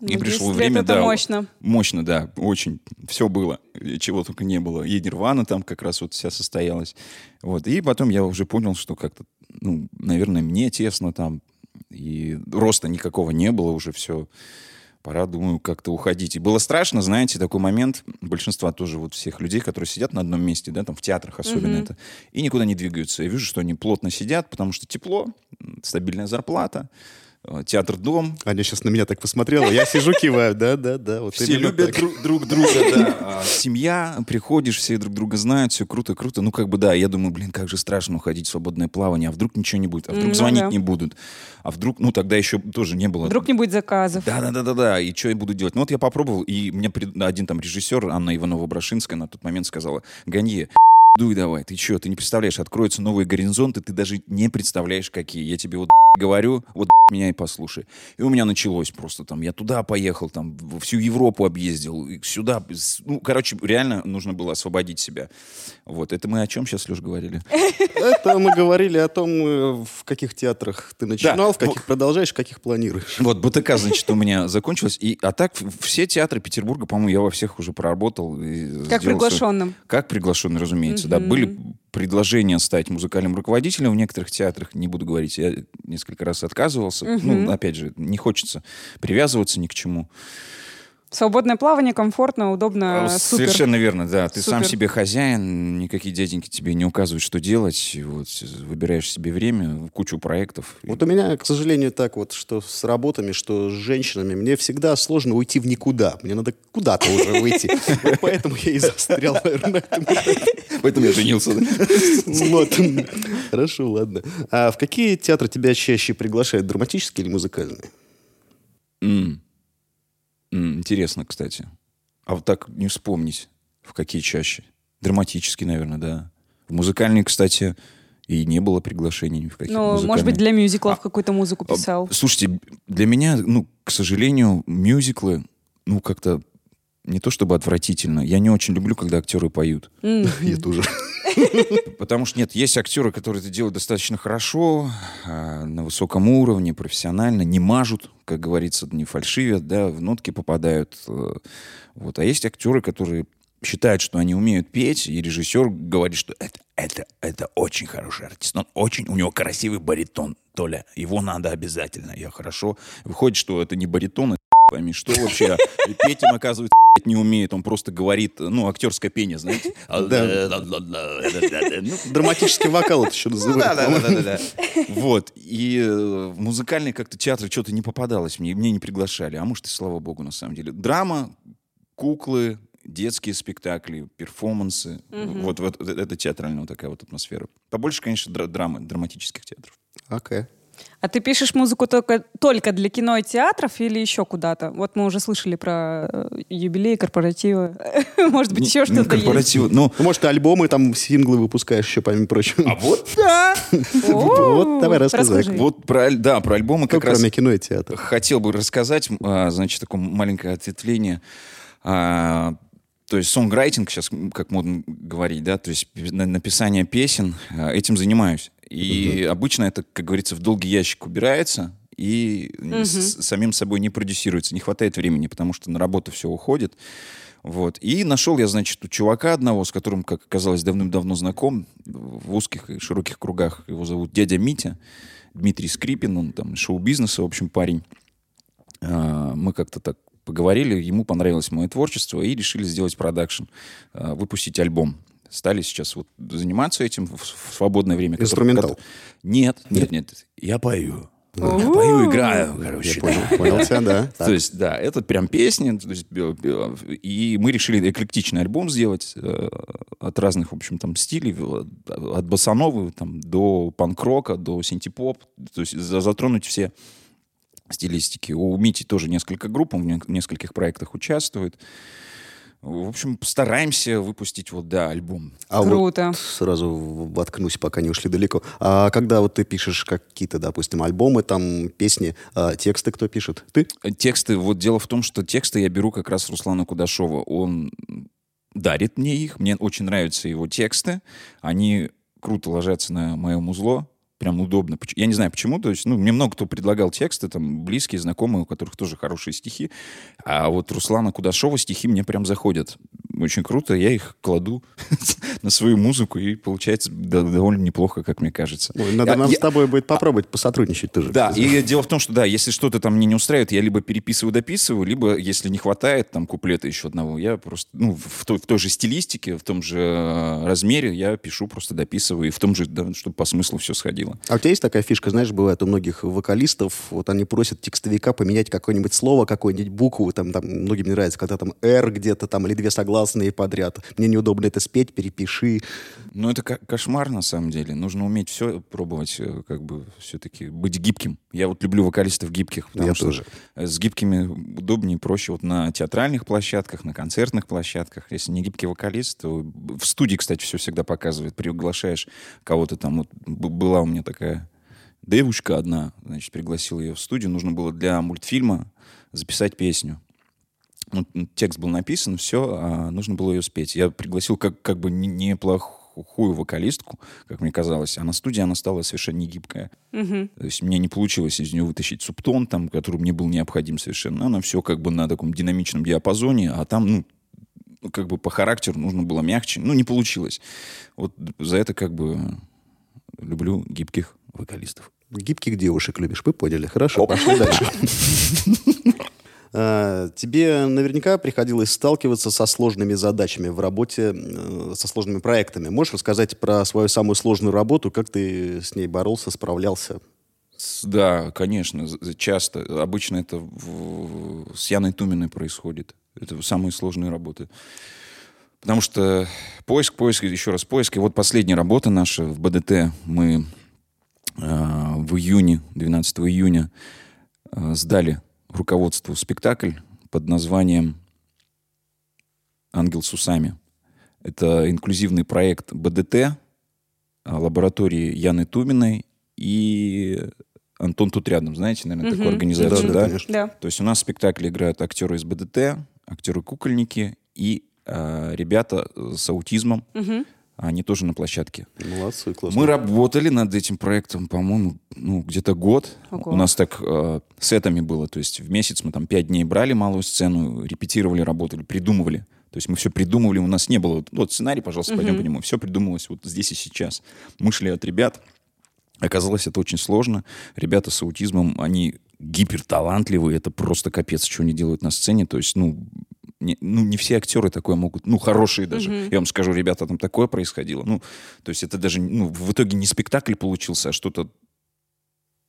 И Ну, пришло 10 лет время, это да. мощно. Мощно, да, очень. Все было, чего только не было. И Нирвана там как раз вот вся состоялась. Вот. И потом я уже понял, что как-то, ну, наверное, мне тесно там. И роста никакого не было уже все. Пора, думаю, как-то уходить. И было страшно, знаете, такой момент большинства тоже вот всех людей, которые сидят на одном месте, да, там в театрах особенно это, и никуда не двигаются. Я вижу, что они плотно сидят, потому что тепло, стабильная зарплата, э, театр-дом, Аня сейчас на меня так посмотрела. Я сижу, киваю. Да, да, да. Вот все любят так. друг, друг друга, да. А семья, приходишь, все друг друга знают, все круто, круто. Ну, как бы, да, я думаю, блин, как же страшно уходить в свободное плавание, а вдруг ничего не будет, а вдруг Ну звонить да. не будут, а вдруг, ну, тогда еще тоже не было. Вдруг не будет заказов. Да, да, да, да, да. И что я буду делать? Ну вот я попробовал, и мне один там режиссер, Анна Иванова-Брашинская, на тот момент сказала, Ганье, дуй давай, ты что, ты не представляешь, откроются новые горизонты, ты даже не представляешь, какие. Я тебе вот говорю, вот меня и послушай. И у меня началось просто там, я туда поехал, там, во всю Европу объездил, сюда. Ну, короче, реально нужно было освободить себя. Вот, это мы о чем сейчас, Леш, говорили? Это мы говорили о том, э, в каких театрах ты начинал, в ну- каких продолжаешь, в каких планируешь. Вот, БТК, значит, у меня закончилось. И, а так, все театры Петербурга, по-моему, я во всех уже проработал. Как приглашенным. Как приглашенный, разумеется, да. Были предложения стать музыкальным руководителем в некоторых театрах, не буду говорить, я несколько раз отказывался. Ну, опять же, не хочется привязываться ни к чему. Свободное плавание, комфортно, удобно, Э, супер. Совершенно верно, да. Ты сам Супер. себе хозяин, никакие дяденьки тебе не указывают, что делать. Вот, выбираешь себе время, кучу проектов. Вот у меня, к сожалению, так вот, что с работами, что с женщинами, мне всегда сложно уйти в никуда. Мне надо куда-то уже выйти. Поэтому я и застрял, наверное. Поэтому я женился. Вот. Хорошо, ладно. А в какие театры тебя чаще приглашают? Драматические или музыкальные? Интересно, кстати. А вот так не вспомнить, в какие чаще. Драматический, наверное, да. В музыкальные, кстати, и не было приглашений ни в какие Ну, может быть, для мюзиклов какую-то музыку писал. А, Слушайте, для меня, ну, к сожалению, мюзиклы, ну, как-то не то чтобы отвратительно. Я не очень люблю, когда актеры поют. Я тоже. Потому что нет, есть актеры, которые это делают достаточно хорошо, а, на высоком уровне, профессионально, не мажут, как говорится, не фальшивят, да, в нотки попадают. э, Вот. А есть актеры, которые считают, что они умеют петь, и режиссер говорит, что это, это, это очень хороший артист. Он очень, у него красивый баритон, Толя, его надо обязательно. Я хорошо. Выходит, что это не баритон, пойми, что вообще. И петь он, оказывается, не умеет. Он просто говорит, ну, актерское пение, знаете. Ну, Драматический вокал это еще ну называют. да, да, да. Вот. И э, в музыкальный как-то театр что-то не попадалось мне, мне не приглашали. А может, и слава богу, на самом деле. Драма, куклы, детские спектакли, перформансы. Вот, вот это театральная вот такая вот атмосфера. Побольше, конечно, дра- драмы, драматических театров. Окей. А ты пишешь музыку только, только для кино и театров или еще куда-то? Вот мы уже слышали про э, юбилей, корпоративы. Может быть, еще не что-то есть? корпоративы. Ну, Ну, может, ты альбомы, там, синглы выпускаешь еще, помимо прочего. а вот да. Вот, давай рассказывай. Расскажи. Вот про, да, про альбомы как раз... кроме кино и театра? хотел бы рассказать, а, значит, такое маленькое ответвление. А, То есть сонграйтинг, сейчас как модно говорить, да, то есть на- написание песен, а, этим занимаюсь. И обычно это, как говорится, в долгий ящик убирается и с- самим собой не продюсируется. Не хватает времени, потому что на работу все уходит. Вот. И нашел я, значит, у чувака одного, с которым, как оказалось, давным-давно знаком, в узких и широких кругах. Его зовут дядя Митя, Дмитрий Скрипин, он там из шоу-бизнеса, в общем, парень. А, Мы как-то так поговорили, ему понравилось мое творчество, и решили сделать продакшн, а, выпустить альбом. Стали сейчас вот заниматься этим в свободное время. Инструментал? которое- Нет, нет, нет. Я пою. Я пою, играю, короче. Я понял, понял тебя, да. То есть, да, это прям песни. И мы решили эклектичный альбом сделать э, от разных, в общем, там, стилей. От, боссановы там, до панк-рока, до синтепоп. То есть за- затронуть все стилистики. У Мити тоже несколько групп, он в не- нескольких проектах участвует. В общем, стараемся выпустить вот, да, альбом. А Круто. вот сразу воткнусь, пока не ушли далеко. А когда вот ты пишешь какие-то, допустим, альбомы, там, песни, а тексты кто пишет? Ты? Тексты, вот дело в том, что тексты я беру как раз Руслана Кудашова. Он дарит мне их, мне очень нравятся его тексты, они круто ложатся на мое музло, прям удобно. Я не знаю почему, то есть, ну, мне много кто предлагал тексты, там, близкие, знакомые, у которых тоже хорошие стихи, а вот Руслана Кудашова стихи мне прям заходят. Очень круто, я их кладу на свою музыку, и получается довольно неплохо, как мне кажется. Ой, надо Я- нам я- с тобой будет попробовать посотрудничать тоже. да, и дело в том, что да, если что-то там мне не устраивает, я либо переписываю, дописываю, либо, если не хватает там куплета еще одного, я просто, ну, в той, в той же стилистике, в том же э, размере я пишу, просто дописываю, и в том же, да, чтобы по смыслу все сходило. А у тебя есть такая фишка, знаешь, бывает у многих вокалистов, вот они просят текстовика поменять какое-нибудь слово, какую-нибудь букву, там, там многим не нравится, когда там «р» где-то там, или две согласные подряд. Мне неудобно это спеть, перепиши. Ну, это ко- кошмар, на самом деле. Нужно уметь все пробовать, э, как бы все-таки быть гибким. Я вот люблю вокалистов гибких. потому Я что тоже. С гибкими удобнее, проще вот на театральных площадках, на концертных площадках. Если не гибкий вокалист, то в студии, кстати, все всегда показывает. Приглашаешь кого-то там. Вот была у меня такая девушка одна, значит, пригласил ее в студию. Нужно было для мультфильма записать песню. Ну, текст был написан, все, а нужно было ее спеть. Я пригласил как, как бы не- неплохую вокалистку, как мне казалось, а на студии она стала совершенно не гибкая. Мгм. То есть мне не получилось из нее вытащить субтон, там, который мне был необходим совершенно. Она все как бы на таком динамичном диапазоне, а там, ну, как бы по характеру нужно было мягче. Ну, не получилось. Вот за это как бы люблю гибких вокалистов. Гибких девушек любишь, вы поняли. Хорошо, пошли дальше. А, Тебе наверняка приходилось сталкиваться со сложными задачами в работе, э, со сложными проектами. Можешь рассказать про свою самую сложную работу, как ты с ней боролся, справлялся? Да, конечно, часто. Обычно это в- с Яной Туминой происходит. Это самые сложные работы. Потому что поиск, поиск, еще раз поиск. И вот последняя работа наша в БДТ. Мы э, в июне, 12 июня, э, сдали руководству спектакль под названием «Ангел с усами». Это инклюзивный проект БДТ, а, лаборатории Яны Туминой и Антон тут рядом, знаете, наверное, такую Мгм. организацию, Да, да? да, конечно. Да. То есть у нас в спектакле играют актеры из БДТ, актеры-кукольники и а, ребята э, с аутизмом. Мгм. Они тоже на площадке. Молодцы, классно. Мы работали над этим проектом, по-моему, ну, где-то год. Ого. У нас так э, сетами было. То есть в месяц мы там пять дней брали малую сцену, репетировали, работали, придумывали. То есть мы все придумывали, у нас не было... вот, Вот сценарий, пожалуйста, пойдем по нему. Все придумывалось вот здесь и сейчас. Мы шли от ребят. Оказалось, это очень сложно. Ребята с аутизмом, они гиперталантливые. Это просто капец, что они делают на сцене. То есть, ну, не, ну, не все актеры такое могут, ну, хорошие даже. Я вам скажу, ребята, там такое происходило. Ну, то есть это даже, ну, в итоге не спектакль получился, а что-то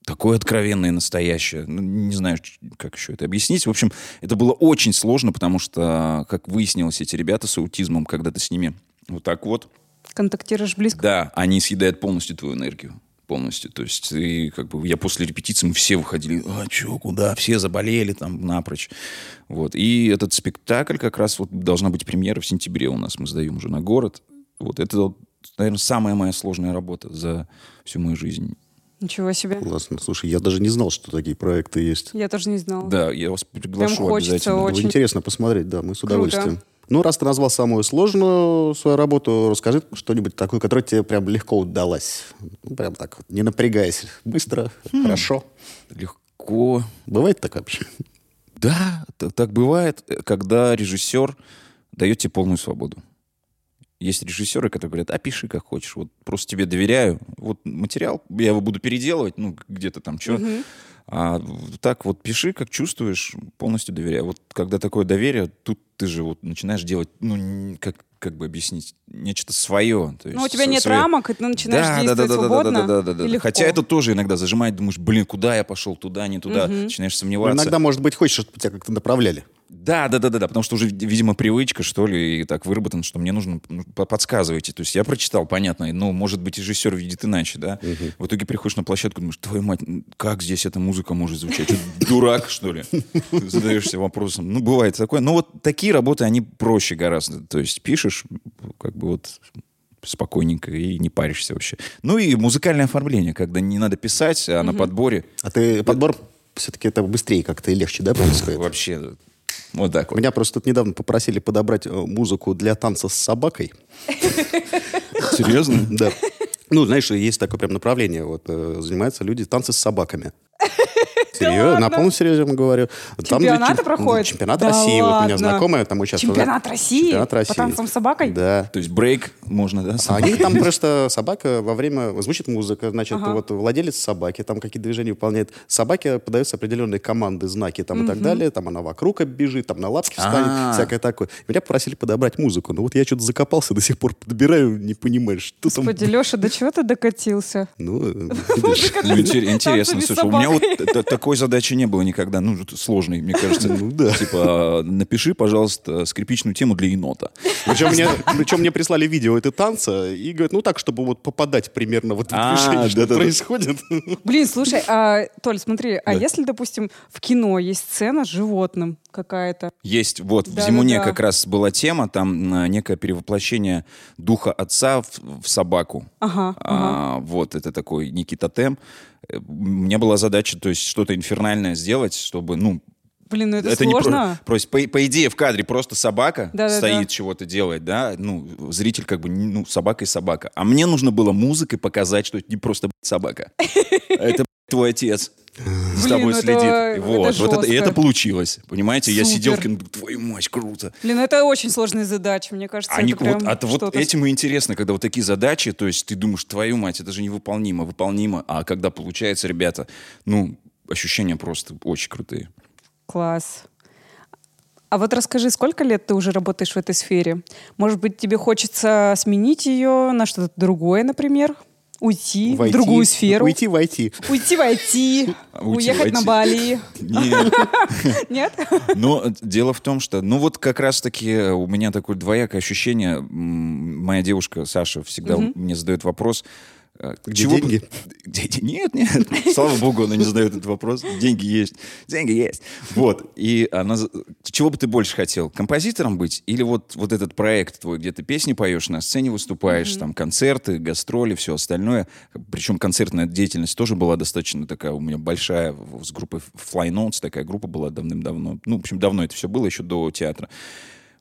такое откровенное, настоящее. Ну, не знаю, как еще это объяснить. В общем, это было очень сложно, потому что, как выяснилось, эти ребята с аутизмом, когда ты с ними вот так вот, Контактируешь близко. да, они съедают полностью твою энергию. Полностью. То есть, и как бы я после репетиции, мы все выходили, а что, куда, все заболели там напрочь. Вот. И этот спектакль как раз вот должна быть премьера в сентябре у нас, мы сдаем уже на город. Вот это, наверное, самая моя сложная работа за всю мою жизнь. Ничего себе. Классно. Слушай, я даже не знал, что такие проекты есть. Я тоже не знала. Да, я вас приглашу Прям хочется обязательно. Было Очень. интересно посмотреть, да, мы с Круто. Ну, раз ты назвал самую сложную свою работу, расскажи что-нибудь такое, которое тебе прям легко удалось. Ну, прям так, не напрягаясь. Быстро, хорошо. Легко. Бывает так вообще? Да, так бывает, э, когда режиссер дает тебе полную свободу. Есть режиссеры, которые говорят, а пиши как хочешь, вот просто тебе доверяю, вот материал, я его буду переделывать, ну, где-то там что. А так вот пиши, как чувствуешь, полностью доверяю. Вот когда такое доверие, тут ты же вот начинаешь делать, ну, как, как бы объяснить, нечто свое. То Ну, у есть тебя нет свое- рамок, и ты начинаешь да, да, действовать да, да, свободно да, да, да, да, да. Хотя это тоже иногда зажимает, думаешь, блин, куда я пошел, туда, не туда, начинаешь Ну, сомневаться. иногда, может быть, хочешь, чтобы тебя как-то направляли. Да, да, да, да, да, потому что уже, видимо, привычка, что ли, и так выработана, что мне нужно, ну, по- подсказывайте. То есть я прочитал, понятно, но, может быть, режиссер видит иначе, да? В итоге приходишь на площадку, думаешь, твою мать, как здесь эта музыка может звучать? Что, дурак, что ли? Задаешься вопросом. Ну, бывает такое. Но вот такие работы, они проще гораздо. То есть пишешь, как бы вот спокойненько и не паришься вообще. Ну и музыкальное оформление, когда не надо писать, а на подборе А ты подбор все-таки это быстрее как-то и легче, да, происходит? вообще вот так вот. Меня просто тут недавно попросили подобрать э, музыку для танца с собакой. Серьезно? Да. Ну, знаешь, есть такое прям направление. Вот э, занимаются люди танцы с собаками. Серьезно, на полном серьезе говорю. Там Чемпионаты чем- проходят? Чемпионат Да России. Вот у меня ладно? знакомая там участвовала. Чемпионат России? Чемпионат России. По танцам с собакой? Да. То есть брейк можно, да? А Они там просто собака во время звучит музыка, значит, вот владелец собаки там какие-то движения выполняет. Собаке подаются определенные команды, знаки там и так далее. Там она вокруг оббежит, там на лапки встанет, А. всякое такое. Меня попросили подобрать музыку. Ну вот я что-то закопался, до сих пор подбираю, не понимаю, что там. Господи, Леша, до чего ты докатился? Ну. Ну, интер- интересно, слушай, у меня вот собакой. Такой задачи не было никогда, ну, вот сложной, мне кажется. Ну, да. Типа, а, напиши, пожалуйста, скрипичную тему для енота. Причем мне, причем мне прислали видео этой танца и говорят, ну так, чтобы вот попадать примерно вот в А, движение, что да-да-да. происходит. Блин, слушай, а, Толь, смотри, а если, допустим, в кино есть сцена с животным какая-то? Есть, вот, в Да-да-да. «Зимуне» как раз была тема, там некое перевоплощение духа отца в, в собаку. Ага, А, Вот, это такой некий тотем. Э, У меня была задача, то есть что-то инфернальное сделать, чтобы, ну, Блин, ну это, не сложно. про- просто, по, по идее в кадре просто собака Да-да-да. стоит, чего-то делает, да, ну, зритель как бы, ну, собака и собака. А мне нужно было музыкой показать, что это не просто собака. Это твой отец с Блин, тобой ну следит. это- Вот, это вот это, и это получилось, понимаете? Я сидел в Супер. кино, думаю, твою мать, круто. Блин, ну это очень сложная задача, мне кажется. Они, это прям вот, а вот этим и интересно, когда вот такие задачи, то есть ты думаешь, твою мать, это же невыполнимо, выполнимо, а когда получается, ребята, ну, ощущения просто очень крутые. Класс. А вот расскажи, сколько лет ты уже работаешь в этой сфере? Может быть, тебе хочется сменить ее на что-то другое, например? Уйти в Войти- другую сферу? Уйти, войти. Уйти, войти, Уйти, уехать на. Бали. Нет. Нет? Но дело в том, что, ну вот как раз-таки у меня такое двоякое ощущение. Моя девушка Саша всегда мне задает вопрос. Э, Где чего бы- деньги? Де- Нет, нет. Слава богу, она не задает этот вопрос. Деньги есть. Деньги есть. Вот. И она... Чего бы ты больше хотел? Композитором быть? Или вот, вот этот проект твой, где ты песни поешь, на сцене выступаешь, там концерты, гастроли, все остальное. Причем концертная деятельность тоже была достаточно такая у меня большая. С группой Fly Notes такая группа была давным-давно. Ну, в общем, давно это все было, еще до театра.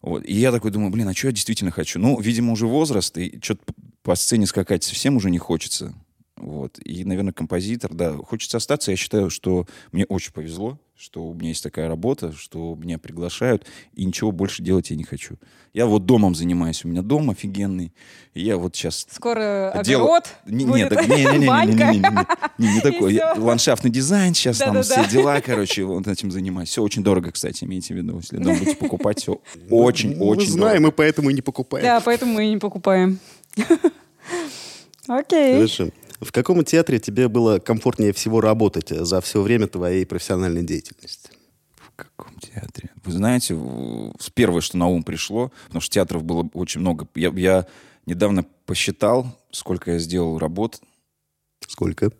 Вот. И я такой думаю, блин, а что я действительно хочу? Ну, видимо, уже возраст, и что-то по сцене скакать совсем уже не хочется. Вот. И, наверное, композитор, да, хочется остаться. Я считаю, что мне очень повезло, что у меня есть такая работа, что меня приглашают, и ничего больше делать я не хочу. Я вот домом занимаюсь, у меня дом офигенный, и я вот сейчас Скоро Дело- огород Не, будет, не, не, не, не, не, не, не, не, такой. Я-. Ландшафтный дизайн сейчас там все дела, короче, вот этим занимаюсь. Все очень дорого, кстати, имейте в виду. Если дом будете покупать, все очень, Мы очень знаем, дорого. и поэтому и не покупаем. Да, поэтому мы и не покупаем. Окей. Хорошо. В каком театре тебе было комфортнее всего работать за все время твоей профессиональной деятельности? В каком театре? Вы знаете, первое, что на ум пришло, потому что театров было очень много. Я, я недавно посчитал, сколько я сделал работ. Сколько?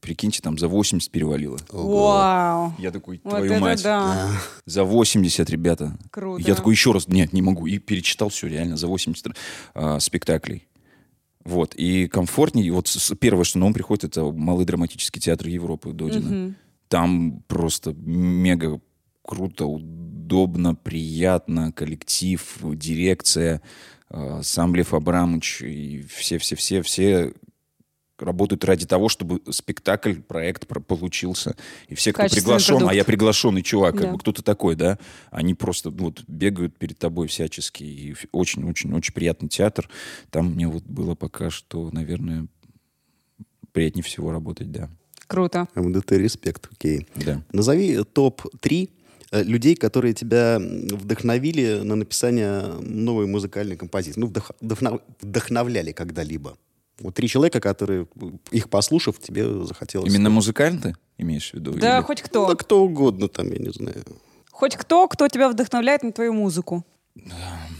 Прикиньте, там за 80 перевалило. Вау. Я такой, Вот твою это мать. да. За 80, ребята. Круто. Я такой еще раз, нет, не могу. И перечитал все реально за 80 а, спектаклей. Вот. И комфортней. И Вот первое, что на ум приходит, это Малый драматический театр Европы Додина. Там просто мега круто, удобно, приятно, коллектив, дирекция, э, сам Лев Абрамович и все-все-все, все работают ради того, чтобы спектакль, проект про- получился. И все, кто приглашен, а продукт. я приглашенный чувак, как Да. бы кто ты такой, да? Они просто ну, вот бегают перед тобой всячески. И очень-очень-очень приятный театр. Там мне вот было пока что, наверное, приятнее всего работать, да. Круто. МДТ респект, окей. Да. Назови топ-3 э, людей, которые тебя вдохновили на написание новой музыкальной композиции. Ну, вдох- вдохнов- вдохновляли когда-либо. Вот три человека, которые, их послушав, тебе захотелось... Именно музыканты имеешь в виду? Да, Или- хоть Ну, кто. да кто угодно там, я не знаю. Хоть кто, кто тебя вдохновляет на твою музыку.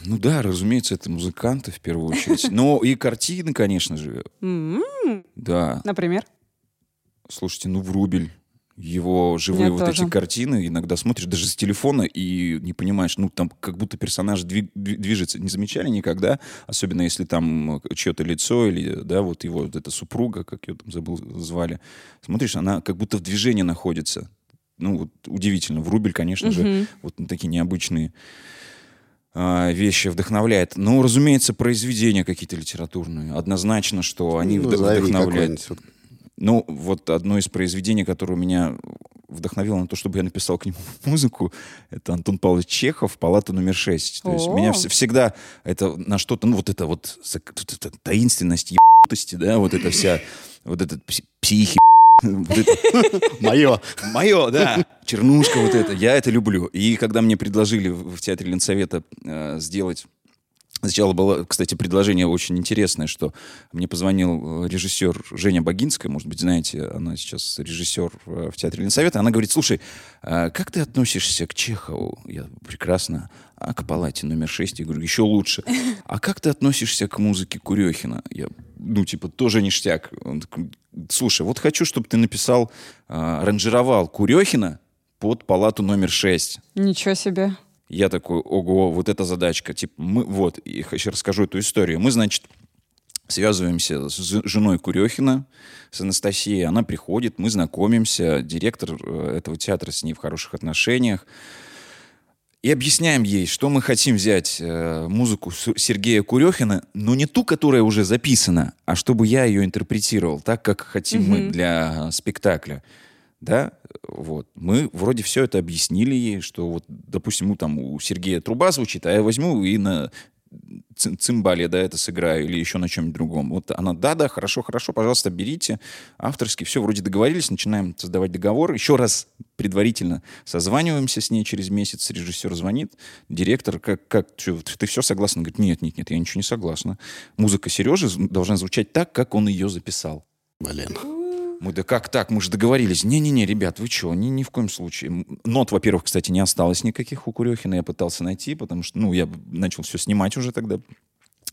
Ну да, разумеется, это музыканты в первую очередь. Но и картины, конечно же. М, Да. Например? Слушайте, ну Врубель, его живые Я вот тоже. эти картины, иногда смотришь даже с телефона и не понимаешь, ну там как будто персонаж дви- дви- движется. Не замечали никогда? Особенно если там э, чье-то лицо или, да, вот его вот эта супруга, как ее там забыл, звали. Смотришь, она как будто в движении находится. Ну, вот удивительно. Врубель, конечно же, вот такие необычные а, вещи вдохновляет. Ну, разумеется, произведения какие-то литературные. Однозначно, что они Ну, вдохновляют. Ну, вот одно из произведений, которое меня вдохновило на то, чтобы я написал к нему музыку, это Антон Павлович Чехов, «Палата номер 6». То есть О. меня вс- всегда это на что-то, ну, вот это вот таинственность, ебутости, да, вот это вся, вот этот пси- психи, Мое. Мое, да. Чернушка вот это. Я это люблю. И когда мне предложили в в театре Ленсовета э, сделать Сначала было, кстати, предложение очень интересное, что мне позвонил э, режиссер Женя Богинская, может быть, знаете, она сейчас режиссер э, в театре Ленсовета. Она говорит, слушай, а как ты относишься к Чехову? Я прекрасно. А к палате номер шесть? Я говорю, еще лучше. А как ты относишься к музыке Курехина? Я, ну, типа, тоже ништяк. Он такой, слушай, вот хочу, чтобы ты написал, аранжировал Курехина под палату номер шесть. Ничего себе. Я такой, ого, вот эта задачка. Типа, мы, вот, я еще расскажу эту историю. Мы, значит, связываемся с женой Курехина, с Анастасией. Она приходит, мы знакомимся. Директор э, этого театра с ней в хороших отношениях. И объясняем ей, что мы хотим взять э, музыку Сергея Курехина, но не ту, которая уже записана, а чтобы я ее интерпретировал так, как хотим мы для спектакля. Да, вот. Мы вроде все это объяснили ей, что вот, допустим, ну, там у Сергея труба звучит, а я возьму и на ци- цимбале, да, это сыграю или еще на чем-нибудь другом. Вот она, да-да, хорошо, хорошо, пожалуйста, берите. Авторский, все, вроде договорились, начинаем создавать договор. Еще раз предварительно созваниваемся с ней через месяц, режиссер звонит, директор, как, как ты все согласна? Говорит, нет, нет, нет, я ничего не согласна. Музыка Сережи должна звучать так, как он ее записал. Блин. Мы, да как так? Мы же договорились. Не-не-не, ребят, вы что? Ни, ни в коем случае. Нот, во-первых, кстати, не осталось никаких у Курехина. Я пытался найти, потому что, ну, я начал все снимать уже тогда.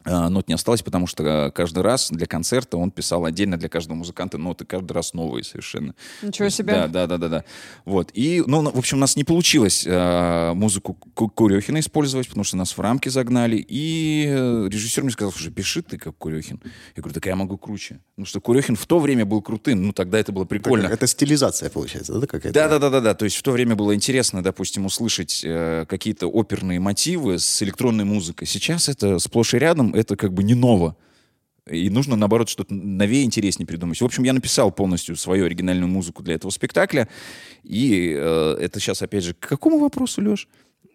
А, Нот не осталось, потому что а, каждый раз для концерта он писал отдельно для каждого музыканта ноты, каждый раз новые совершенно. Ничего себе. Да, да, да, да, да. Вот. И, ну, на- в общем, у нас не получилось а, музыку Ку- Курехина использовать, потому что нас в рамки загнали. И э, режиссер мне сказал, слушай, пиши ты как Курехин. Я говорю, так я могу круче. Потому что Курехин в то время был крутым, ну, тогда это было прикольно. Это стилизация получается, да, какая-то? Да, да, да, да, да. То есть в то время было интересно, допустим, услышать э, какие-то оперные мотивы с электронной музыкой. Сейчас это сплошь и рядом, это как бы не ново. И нужно, наоборот, что-то новее, интереснее придумать. В общем, я написал полностью свою оригинальную музыку для этого спектакля. И э, это сейчас, опять же, к какому вопросу, Леш?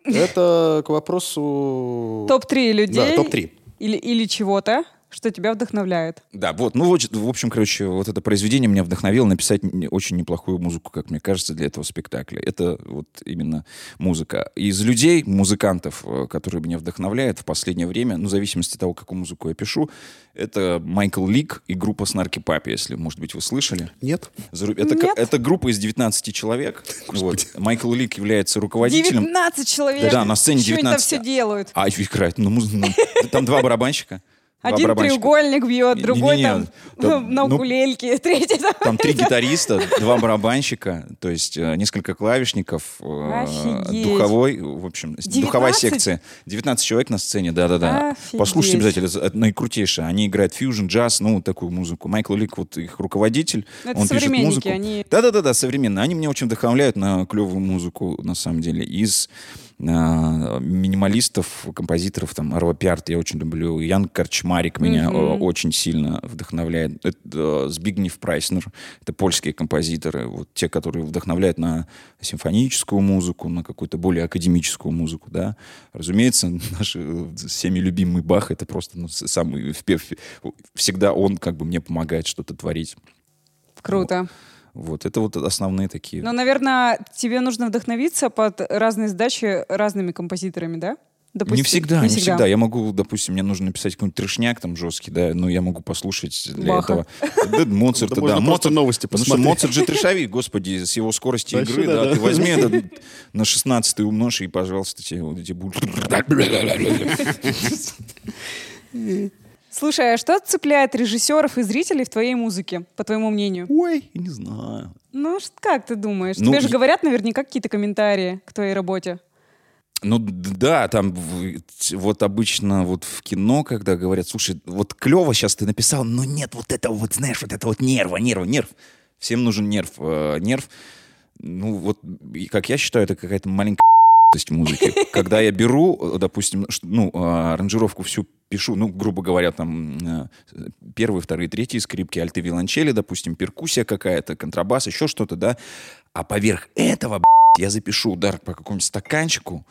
Это к вопросу... Топ-3 людей. Да, топ-3. Или, или чего-то, что тебя вдохновляет. Да, вот, ну, вот, в общем, короче, вот это произведение меня вдохновило написать очень неплохую музыку, как мне кажется, для этого спектакля. Это вот именно музыка. Из людей, музыкантов, э, которые меня вдохновляют в последнее время, ну, в зависимости от того, какую музыку я пишу, это Майкл Лик и группа Снарки Папи, если, может быть, вы слышали. Нет? Зару- Это, Нет. это группа из 19 человек. Вот. Майкл Лик является руководителем. 19 человек. Да, на сцене они 19. там все делают? А, играет. Ну, муз- ну, там два барабанщика. Один барабанщика. треугольник бьет, Не- другой не-не, там, там, на ну, укулельке, третий там. Там три гитариста, два барабанщика, то есть э, несколько клавишников, э, Офигеть. духовой, в общем, с- духовая 19? секция. 19 человек на сцене, да-да-да. Послушайте обязательно, это наикрутейшее. Они играют фьюжн, джаз, ну, такую музыку. Майкл Лик, вот их руководитель, Это он пишет музыку. они- Да-да-да, современные. Они меня очень вдохновляют на клевую музыку, на самом деле. Из минималистов, композиторов, там, Арва Пиарт я очень люблю, Ян Корчман, Кошмарик меня э, очень сильно вдохновляет. Это э, Збигнев Прайснер, это польские композиторы, вот те, которые вдохновляют на симфоническую музыку, на какую-то более академическую музыку, да. Разумеется, наш э, всеми любимый Бах, это просто ну, самый, всегда он как бы мне помогает что-то творить. Круто. Вот, это вот основные такие. Но, наверное, тебе нужно вдохновиться под разные задачи разными композиторами, да? Допустим. не всегда, не, всегда. Я могу, допустим, мне нужно написать какой-нибудь трешняк там жесткий, да, но я могу послушать для Баха. этого. Да, Моцарта, Да Моцарт- новости Потому что посмотреть. Моцарт же трешовик, господи, с его скоростью Вообще, игры, да, да, да. ты возьми это на 16 умножь, и, пожалуйста, тебе вот эти будут... Слушай, а что цепляет режиссеров и зрителей в твоей музыке, по твоему мнению? Ой, не знаю. Ну, как ты думаешь? Ну, Тебе же говорят наверняка какие-то комментарии к твоей работе. Ну да, там вот обычно вот в кино, когда говорят, слушай, вот клево сейчас ты написал, но нет вот этого вот, знаешь, вот это вот нерва, нерва, нерв. Всем нужен нерв. э, нерв, ну вот, и как я считаю, это какая-то маленькая музыки. Когда я беру, допустим, ну, а, аранжировку всю пишу, ну, грубо говоря, там э, первые, вторые, третьи скрипки, альты, виолончели, допустим, перкуссия какая-то, контрабас, еще что-то, да, а поверх этого, я запишу удар по какому-нибудь стаканчику,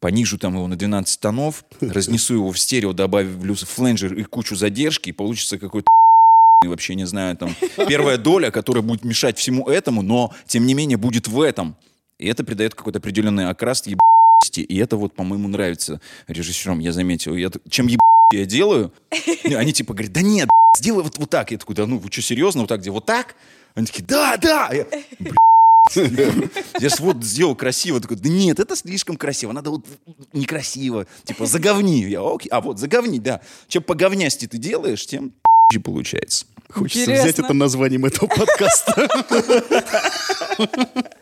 понижу там его на 12 тонов, разнесу его в стерео, добавлю фленджер и кучу задержки, и получится какой-то вообще не знаю, там, первая доля, которая будет мешать всему этому, но, тем не менее, будет в этом. И это придает какой-то определенный окрас ебаности. И это вот, по-моему, нравится режиссерам, я заметил. Я, чем еб я делаю, они типа говорят, да нет, сделай вот, вот так. Я такой, да ну, вы что, серьезно, вот так, где вот так? Они такие, да, да. Я, «Б***ь». Я ж вот сделал красиво. Такой, да нет, это слишком красиво. Надо вот некрасиво. Типа, заговни. Я, окей. А вот, заговни, да. Чем поговнясти ты делаешь, тем получается. Хочется Интересно. взять это названием этого подкаста.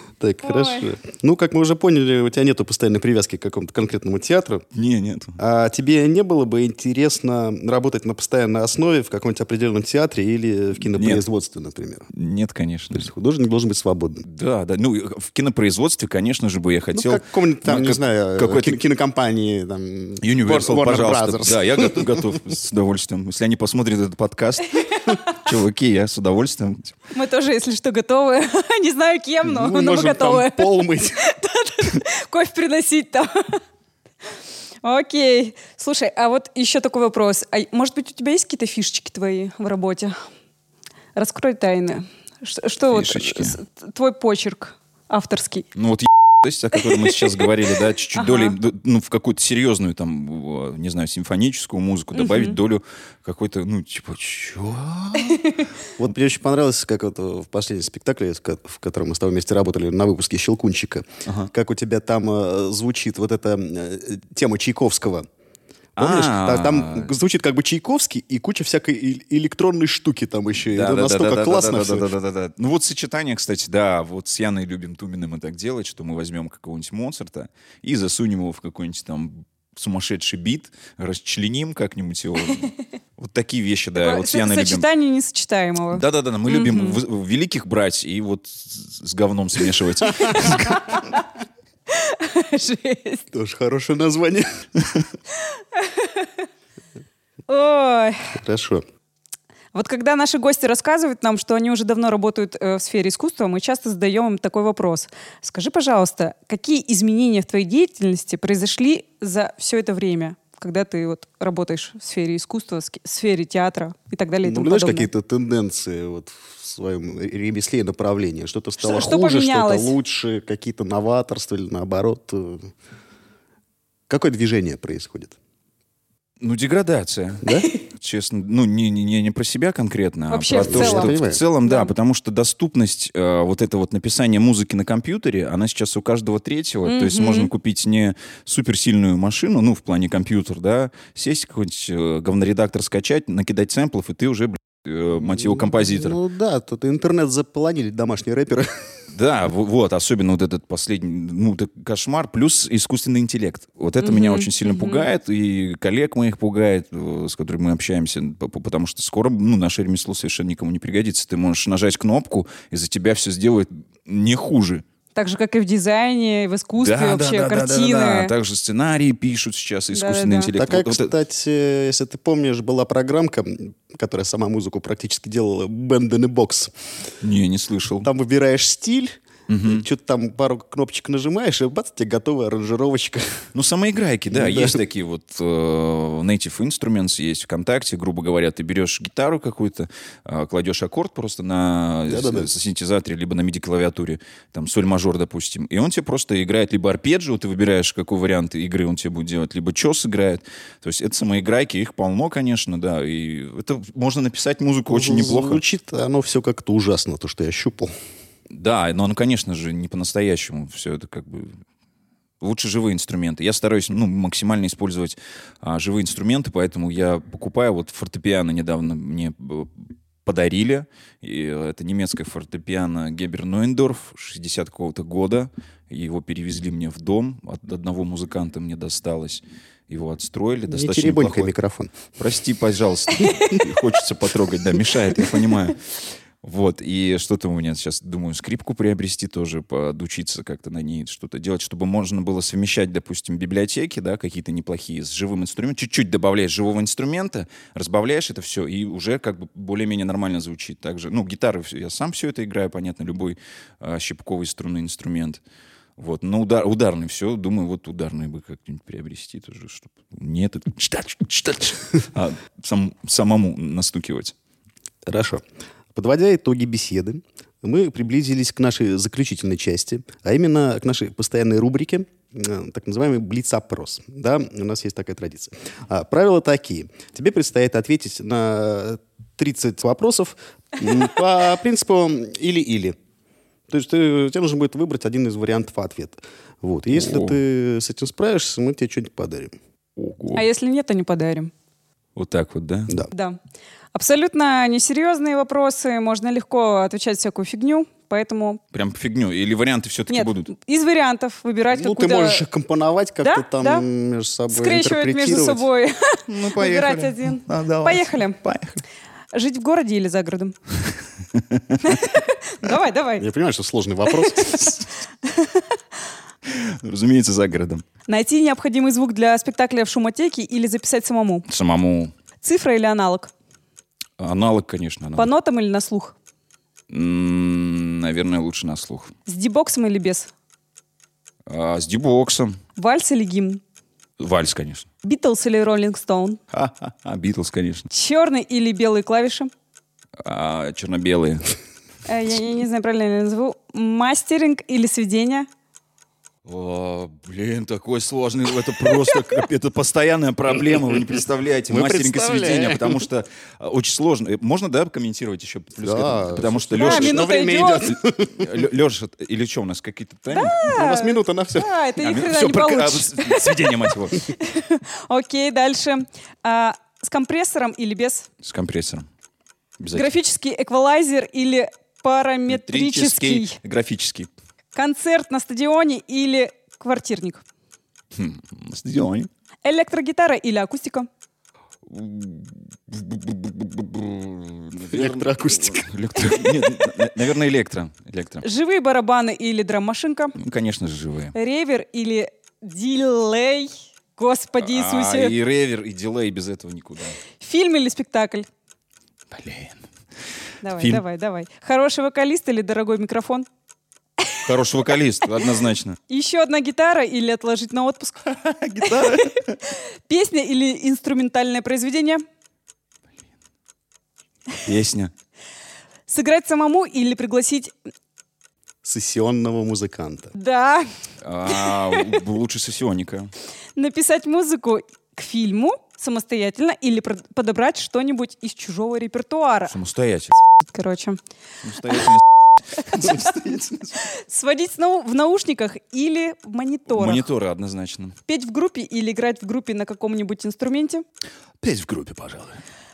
Так, хорошо. Ну, как мы уже поняли, у тебя нету постоянной привязки к какому-то конкретному театру. Не, нет. А тебе не было бы интересно работать на постоянной основе в каком-нибудь определенном театре или в кинопроизводстве, например? Нет, То конечно. есть художник должен быть свободным. Да, да. Ну, в кинопроизводстве, конечно же, бы я Ну, хотел... как в каком-нибудь там, ну, не как- знаю, какой-то кино- кинокомпании, там... Universal, Warner пожалуйста. Brothers. Да, я готов, готов с удовольствием. Если они посмотрят этот подкаст, чуваки, я с удовольствием. Мы тоже, если что, готовы. Не знаю кем, но, Ну, но можем там готовы. пол мыть. Кофе приносить там. Окей. Слушай, а вот еще такой вопрос. А может быть, у тебя есть какие-то фишечки твои в работе? Раскрой тайны. Ш- Что вот твой почерк авторский? Ну вот о которой мы сейчас говорили, да, чуть-чуть Ага. долей, д- ну, в какую-то серьезную, там, не знаю, симфоническую музыку добавить долю какой-то, ну, типа, чё? Вот мне очень понравилось, как вот в последнем спектакле, в котором мы с тобой вместе работали на выпуске «Щелкунчика», как у тебя там э, звучит вот эта э, тема Чайковского. Помнишь? А. Та- Там звучит как бы Чайковский и куча всякой и- электронной штуки там еще. И Да, это да, настолько да, классно да. Ну вот сочетание, кстати, да, вот с Яной любим Туминой мы так делать, что мы возьмем какого-нибудь Моцарта и засунем его в какой-нибудь там сумасшедший бит, расчленим как-нибудь его. Вот такие вещи, да, вот Яной любим. Сочетание несочетаемого. Да-да-да, мы любим великих брать и вот с говном смешивать. Жесть. Тоже хорошее название. Ой. Хорошо. Вот когда наши гости рассказывают нам, что они уже давно работают э, в сфере искусства, мы часто задаем им такой вопрос. Скажи, пожалуйста, какие изменения в твоей деятельности произошли за все это время, когда ты вот работаешь в сфере искусства, в сфере театра и так далее и тому Наблюдаешь подобное? какие-то тенденции вот в своем ремесле и направлении? Что-то стало что хуже, что-то лучше, какие-то новаторства или наоборот? Какое движение происходит? Ну, деградация. Да? Честно, ну, не, не, не не про себя конкретно, Вообще а в про то, целом. что в целом, да, Да. потому что доступность э, вот это вот написания музыки на компьютере, она сейчас у каждого третьего, то есть можно купить не суперсильную машину, ну, в плане компьютер, да, сесть какой-нибудь э, говноредактор скачать, накидать сэмплов, и ты уже, блядь, э, мать его, композитор. Ну да, тут интернет заполонили домашние рэперы. Да, вот, особенно вот этот последний, ну, это кошмар, плюс искусственный интеллект. Вот это меня Мгм, очень сильно мгм. пугает, и коллег моих пугает, э, с которыми мы общаемся, потому что скоро, ну, наше ремесло совершенно никому не пригодится. Ты можешь нажать кнопку, и за тебя все сделает не хуже. Так же, как и в дизайне, и в искусстве вообще, картины. Да, Также сценарии пишут сейчас искусственный Да-да-да. интеллект. Такая, Вот- вот это- кстати, если ты помнишь, была программка, которая сама музыку практически делала, Band in a Box. Не, не слышал. Там выбираешь стиль, что-то там пару кнопочек нажимаешь, и бац, тебе готовая аранжировочка. Ну, самоиграйки, да, Да. есть такие вот э, Native Instruments, есть ВКонтакте, грубо говоря, ты берешь гитару какую-то, э, кладешь аккорд просто на Да-да-да. с- синтезаторе, либо на MIDI-клавиатуре, там, соль-мажор, допустим, и он тебе просто играет либо арпеджио, ты выбираешь, какой вариант игры он тебе будет делать, либо чес играет. То есть это самоиграйки, их полно, конечно, да, и это можно написать музыку очень неплохо. Звучит оно все как-то ужасно, то, что я щупал. Да, но, ну, конечно же, не по-настоящему все это как бы... Лучше живые инструменты. Я стараюсь ну, максимально использовать а, живые инструменты, поэтому я покупаю вот фортепиано недавно мне э, подарили. И это немецкое фортепиано Гебер Нойндорф 60 какого-то года. Его перевезли мне в дом. От одного музыканта мне досталось. Его отстроили. Не Достаточно теребонькай неплохой. микрофон. Прости, пожалуйста. Хочется потрогать, да, мешает, я понимаю. Вот, и что-то у меня сейчас, думаю, скрипку приобрести тоже, подучиться как-то на ней, что-то делать, чтобы можно было совмещать, допустим, библиотеки, да, какие-то неплохие, с живым инструментом. Чуть-чуть добавляешь живого инструмента, разбавляешь это все, и уже как бы более-менее нормально звучит. Также, ну, гитары, я сам все это играю, понятно, любой а, щипковый струнный инструмент. Вот, но удар, ударный все, думаю, вот ударный бы как-нибудь приобрести тоже, чтобы не это, а сам- самому настукивать. Хорошо. Подводя итоги беседы, мы приблизились к нашей заключительной части, а именно к нашей постоянной рубрике, э, так называемый блиц-опрос. Да, у нас есть такая традиция. А, правила такие. Тебе предстоит ответить на 30 вопросов по принципу или-или. То есть ты- тебе нужно будет выбрать один из вариантов ответа. Вот. И если О. ты с этим справишься, мы тебе что-нибудь подарим. Ого. А если нет, то не подарим. Вот так вот, да? Да. Да. Абсолютно несерьезные вопросы, можно легко отвечать всякую фигню, поэтому... Прям фигню. Или варианты все-таки Нет, будут? из вариантов выбирать Ну, ты можешь их компоновать как-то Да, там да. между собой, скрещивать между собой, Ну, выбирать один. Поехали. Жить в городе или за городом? Давай, давай. Я понимаю, что сложный вопрос. Разумеется, за городом. Найти необходимый звук для спектакля в шумотеке или записать самому? Самому. Цифра или аналог? Аналог, конечно. По Аналог. нотам или на слух? Наверное, лучше на слух. С дебоксом или без? А, с дебоксом. Вальс или гимн? Вальс, конечно. Битлз или Роллинг Стоун? Ха-ха-ха, Битлз, конечно. Черный или белые клавиши? А, черно-белые. Э, Я, я не знаю, правильно ли я назову. Мастеринг или сведение? О, блин, такой сложный. Это просто это постоянная проблема. Вы не представляете. Мы Мастеринг и потому что а, очень сложно. Э, Можно, да, комментировать еще плюс Да? Потому что Да, Леша... минута время идет. Леша, или что у нас, какие-то тайминги? У нас минута на все. А, это ни хрена все, не получится. сведение, мать его. Окей, дальше. А, с компрессором или без? С компрессором. Графический эквалайзер или параметрический? Графический. Концерт на стадионе или квартирник? Хм, на стадионе. Электрогитара или акустика? Электроакустика. Электро- Нет, на- наверное, электро. Электро. Живые барабаны или драм-машинка? Ну, конечно же, живые. Ревер или дилей? Господи А, Иисусе. и ревер, и дилей без этого никуда. Фильм или спектакль? Блин. Давай, Фильм. давай, давай. Хороший вокалист или дорогой микрофон? Хороший вокалист, однозначно. Еще одна гитара или отложить на отпуск? Гитара. Песня или инструментальное произведение? Песня. Сыграть самому или пригласить... Сессионного музыканта. Да. А, лучше сессионника. Написать музыку к фильму самостоятельно или подобрать что-нибудь из чужого репертуара. Самостоятельно. Короче. Самостоятельно. Сводить в наушниках или в мониторах. Мониторы однозначно. Петь в группе или играть в группе на каком-нибудь инструменте. Петь в группе, пожалуй.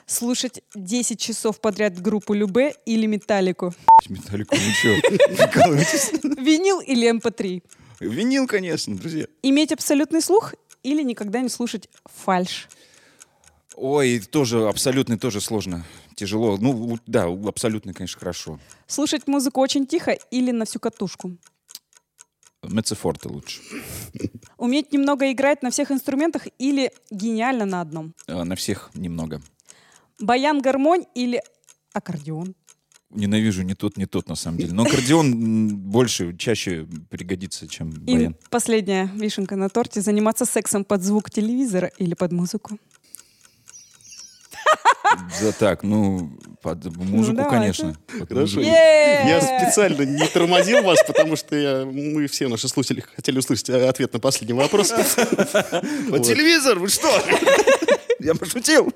Слушать 10 часов подряд группу Любе или Металлику. Металлику, ну прикалываетесь? Винил или MP3. Винил, конечно, друзья. Иметь абсолютный слух или никогда не слушать фальшь. Ой, тоже абсолютно тоже сложно. Тяжело. Ну, да, абсолютно, конечно, хорошо. Слушать музыку очень тихо или на всю катушку. Меццо-форте лучше. Уметь немного играть на всех инструментах или гениально на одном? Э, На всех немного. Баян-гармонь или аккордеон? Ненавижу ни тот, ни тот, на самом деле. Но аккордеон больше, чаще пригодится, чем И баян. последняя вишенка на торте. Заниматься сексом под звук телевизора или под музыку? Да так, ну, под музыку, давайте. конечно. Под Хорошо. музыку. Е-е-е! Я специально не тормозил вас, потому что я- мы все наши слушатели хотели услышать ответ на последний вопрос. Под телевизор, вы что? Я пошутил.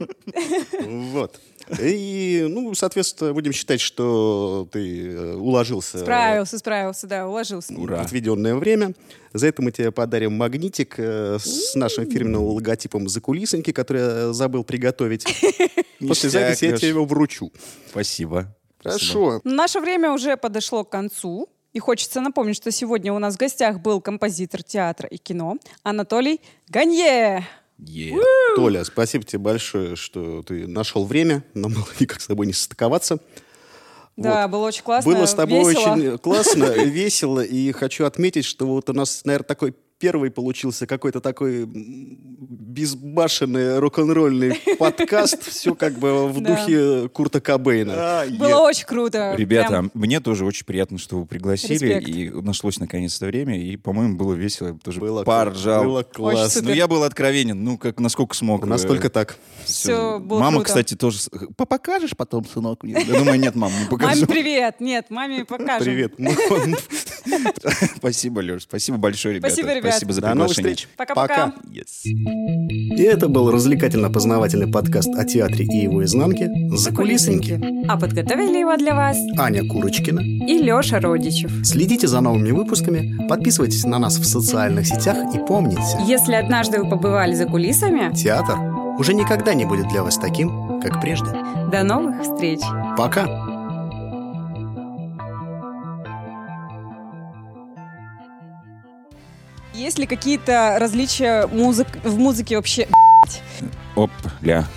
Вот. И, ну, соответственно, будем считать, что ты э, уложился Справился, справился, да, уложился. Ура. в отведенное время. За это мы тебе подарим магнитик э, с нашим фирменным логотипом «Закулисоньки», который я забыл приготовить. После записи я тебе его вручу. Спасибо. Хорошо. Наше время уже подошло к концу. И хочется напомнить, что сегодня у нас в гостях был композитор театра и кино Анатолий Ганье. Е. Толя, спасибо тебе большое, что ты нашел время. Нам было никак с тобой не состыковаться. Да, было очень классно, Было с тобой весело. очень классно, весело. И хочу отметить, что вот у нас, наверное, такой первый получился какой-то такой безбашенный рок-н-ролльный подкаст. Все как бы в духе Курта Кобейна. Было очень круто. Ребята, мне тоже очень приятно, что вы пригласили. И нашлось наконец-то время. И, по-моему, было весело. Тоже Было, поржал. было классно. Ну, я был откровенен, ну, как насколько смог. У нас Э, так. Всё было Мама, кстати, тоже... с- «Па- Покажешь потом, сынок? мне?» Я думаю, нет, мам, не покажу. Маме привет. Нет, маме покажем. Привет. Спасибо, Леш. Спасибо большое, ребята. Спасибо, ребят. Спасибо за До новых приглашение. встреч. Пока-пока. Yes. И это был развлекательно-познавательный подкаст о театре и его изнанке «Закулисники». А подготовили его для вас Аня Курочкина. и Леша Родичев. Следите за новыми выпусками, подписывайтесь на нас в социальных сетях и помните, Если однажды вы побывали за кулисами, театр уже никогда не будет для вас таким, как прежде. до новых встреч. Пока! Есть ли какие-то различия музык... в музыке вообще? Оп, ля.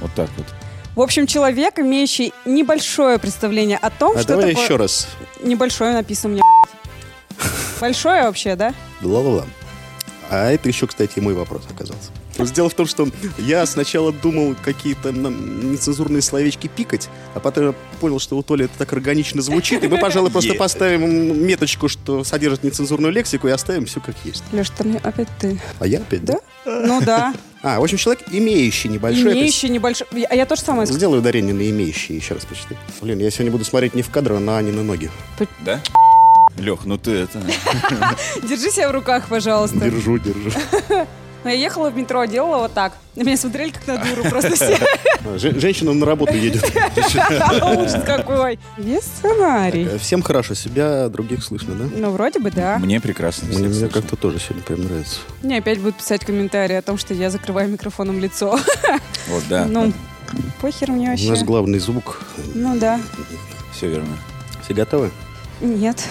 Вот так вот. В общем, человек, имеющий небольшое представление о том, А что давай такое... еще раз. Небольшое написано меня. Большое вообще, да? Ла-ла-ла. А это еще, кстати, мой вопрос оказался. Дело в том, что я сначала думал какие-то нецензурные словечки пикать, а потом я понял, что у Толи это так органично звучит, и мы, пожалуй, просто Е. поставим меточку, что содержит нецензурную лексику, и оставим все как есть. Леш, там опять ты. А я опять, да? Ну да. А, в общем, человек, имеющий есть Имеющий небольшой... А я тоже самое. Сделай ударение на имеющий, еще раз почитай. Блин, я сегодня буду смотреть не в кадр, а на Анины ноги. Да? Лех, ну ты это... Держи себя в руках, пожалуйста. Держу, держу. Но я ехала в метро, делала вот так. На меня смотрели как на дуру просто все. А, же- Женщина на работу едет. Ужас какой. Есть сценарий. Э, Всем хорошо, себя, других слышно, да? Ну, вроде бы, да. Мне прекрасно. Мне, как-то тоже сегодня прям нравится. Мне опять будут писать комментарии о том, что я закрываю микрофоном лицо. Вот, да. Ну, похер мне У нас вообще. главный звук. Ну да. Все верно. Все готовы? Нет.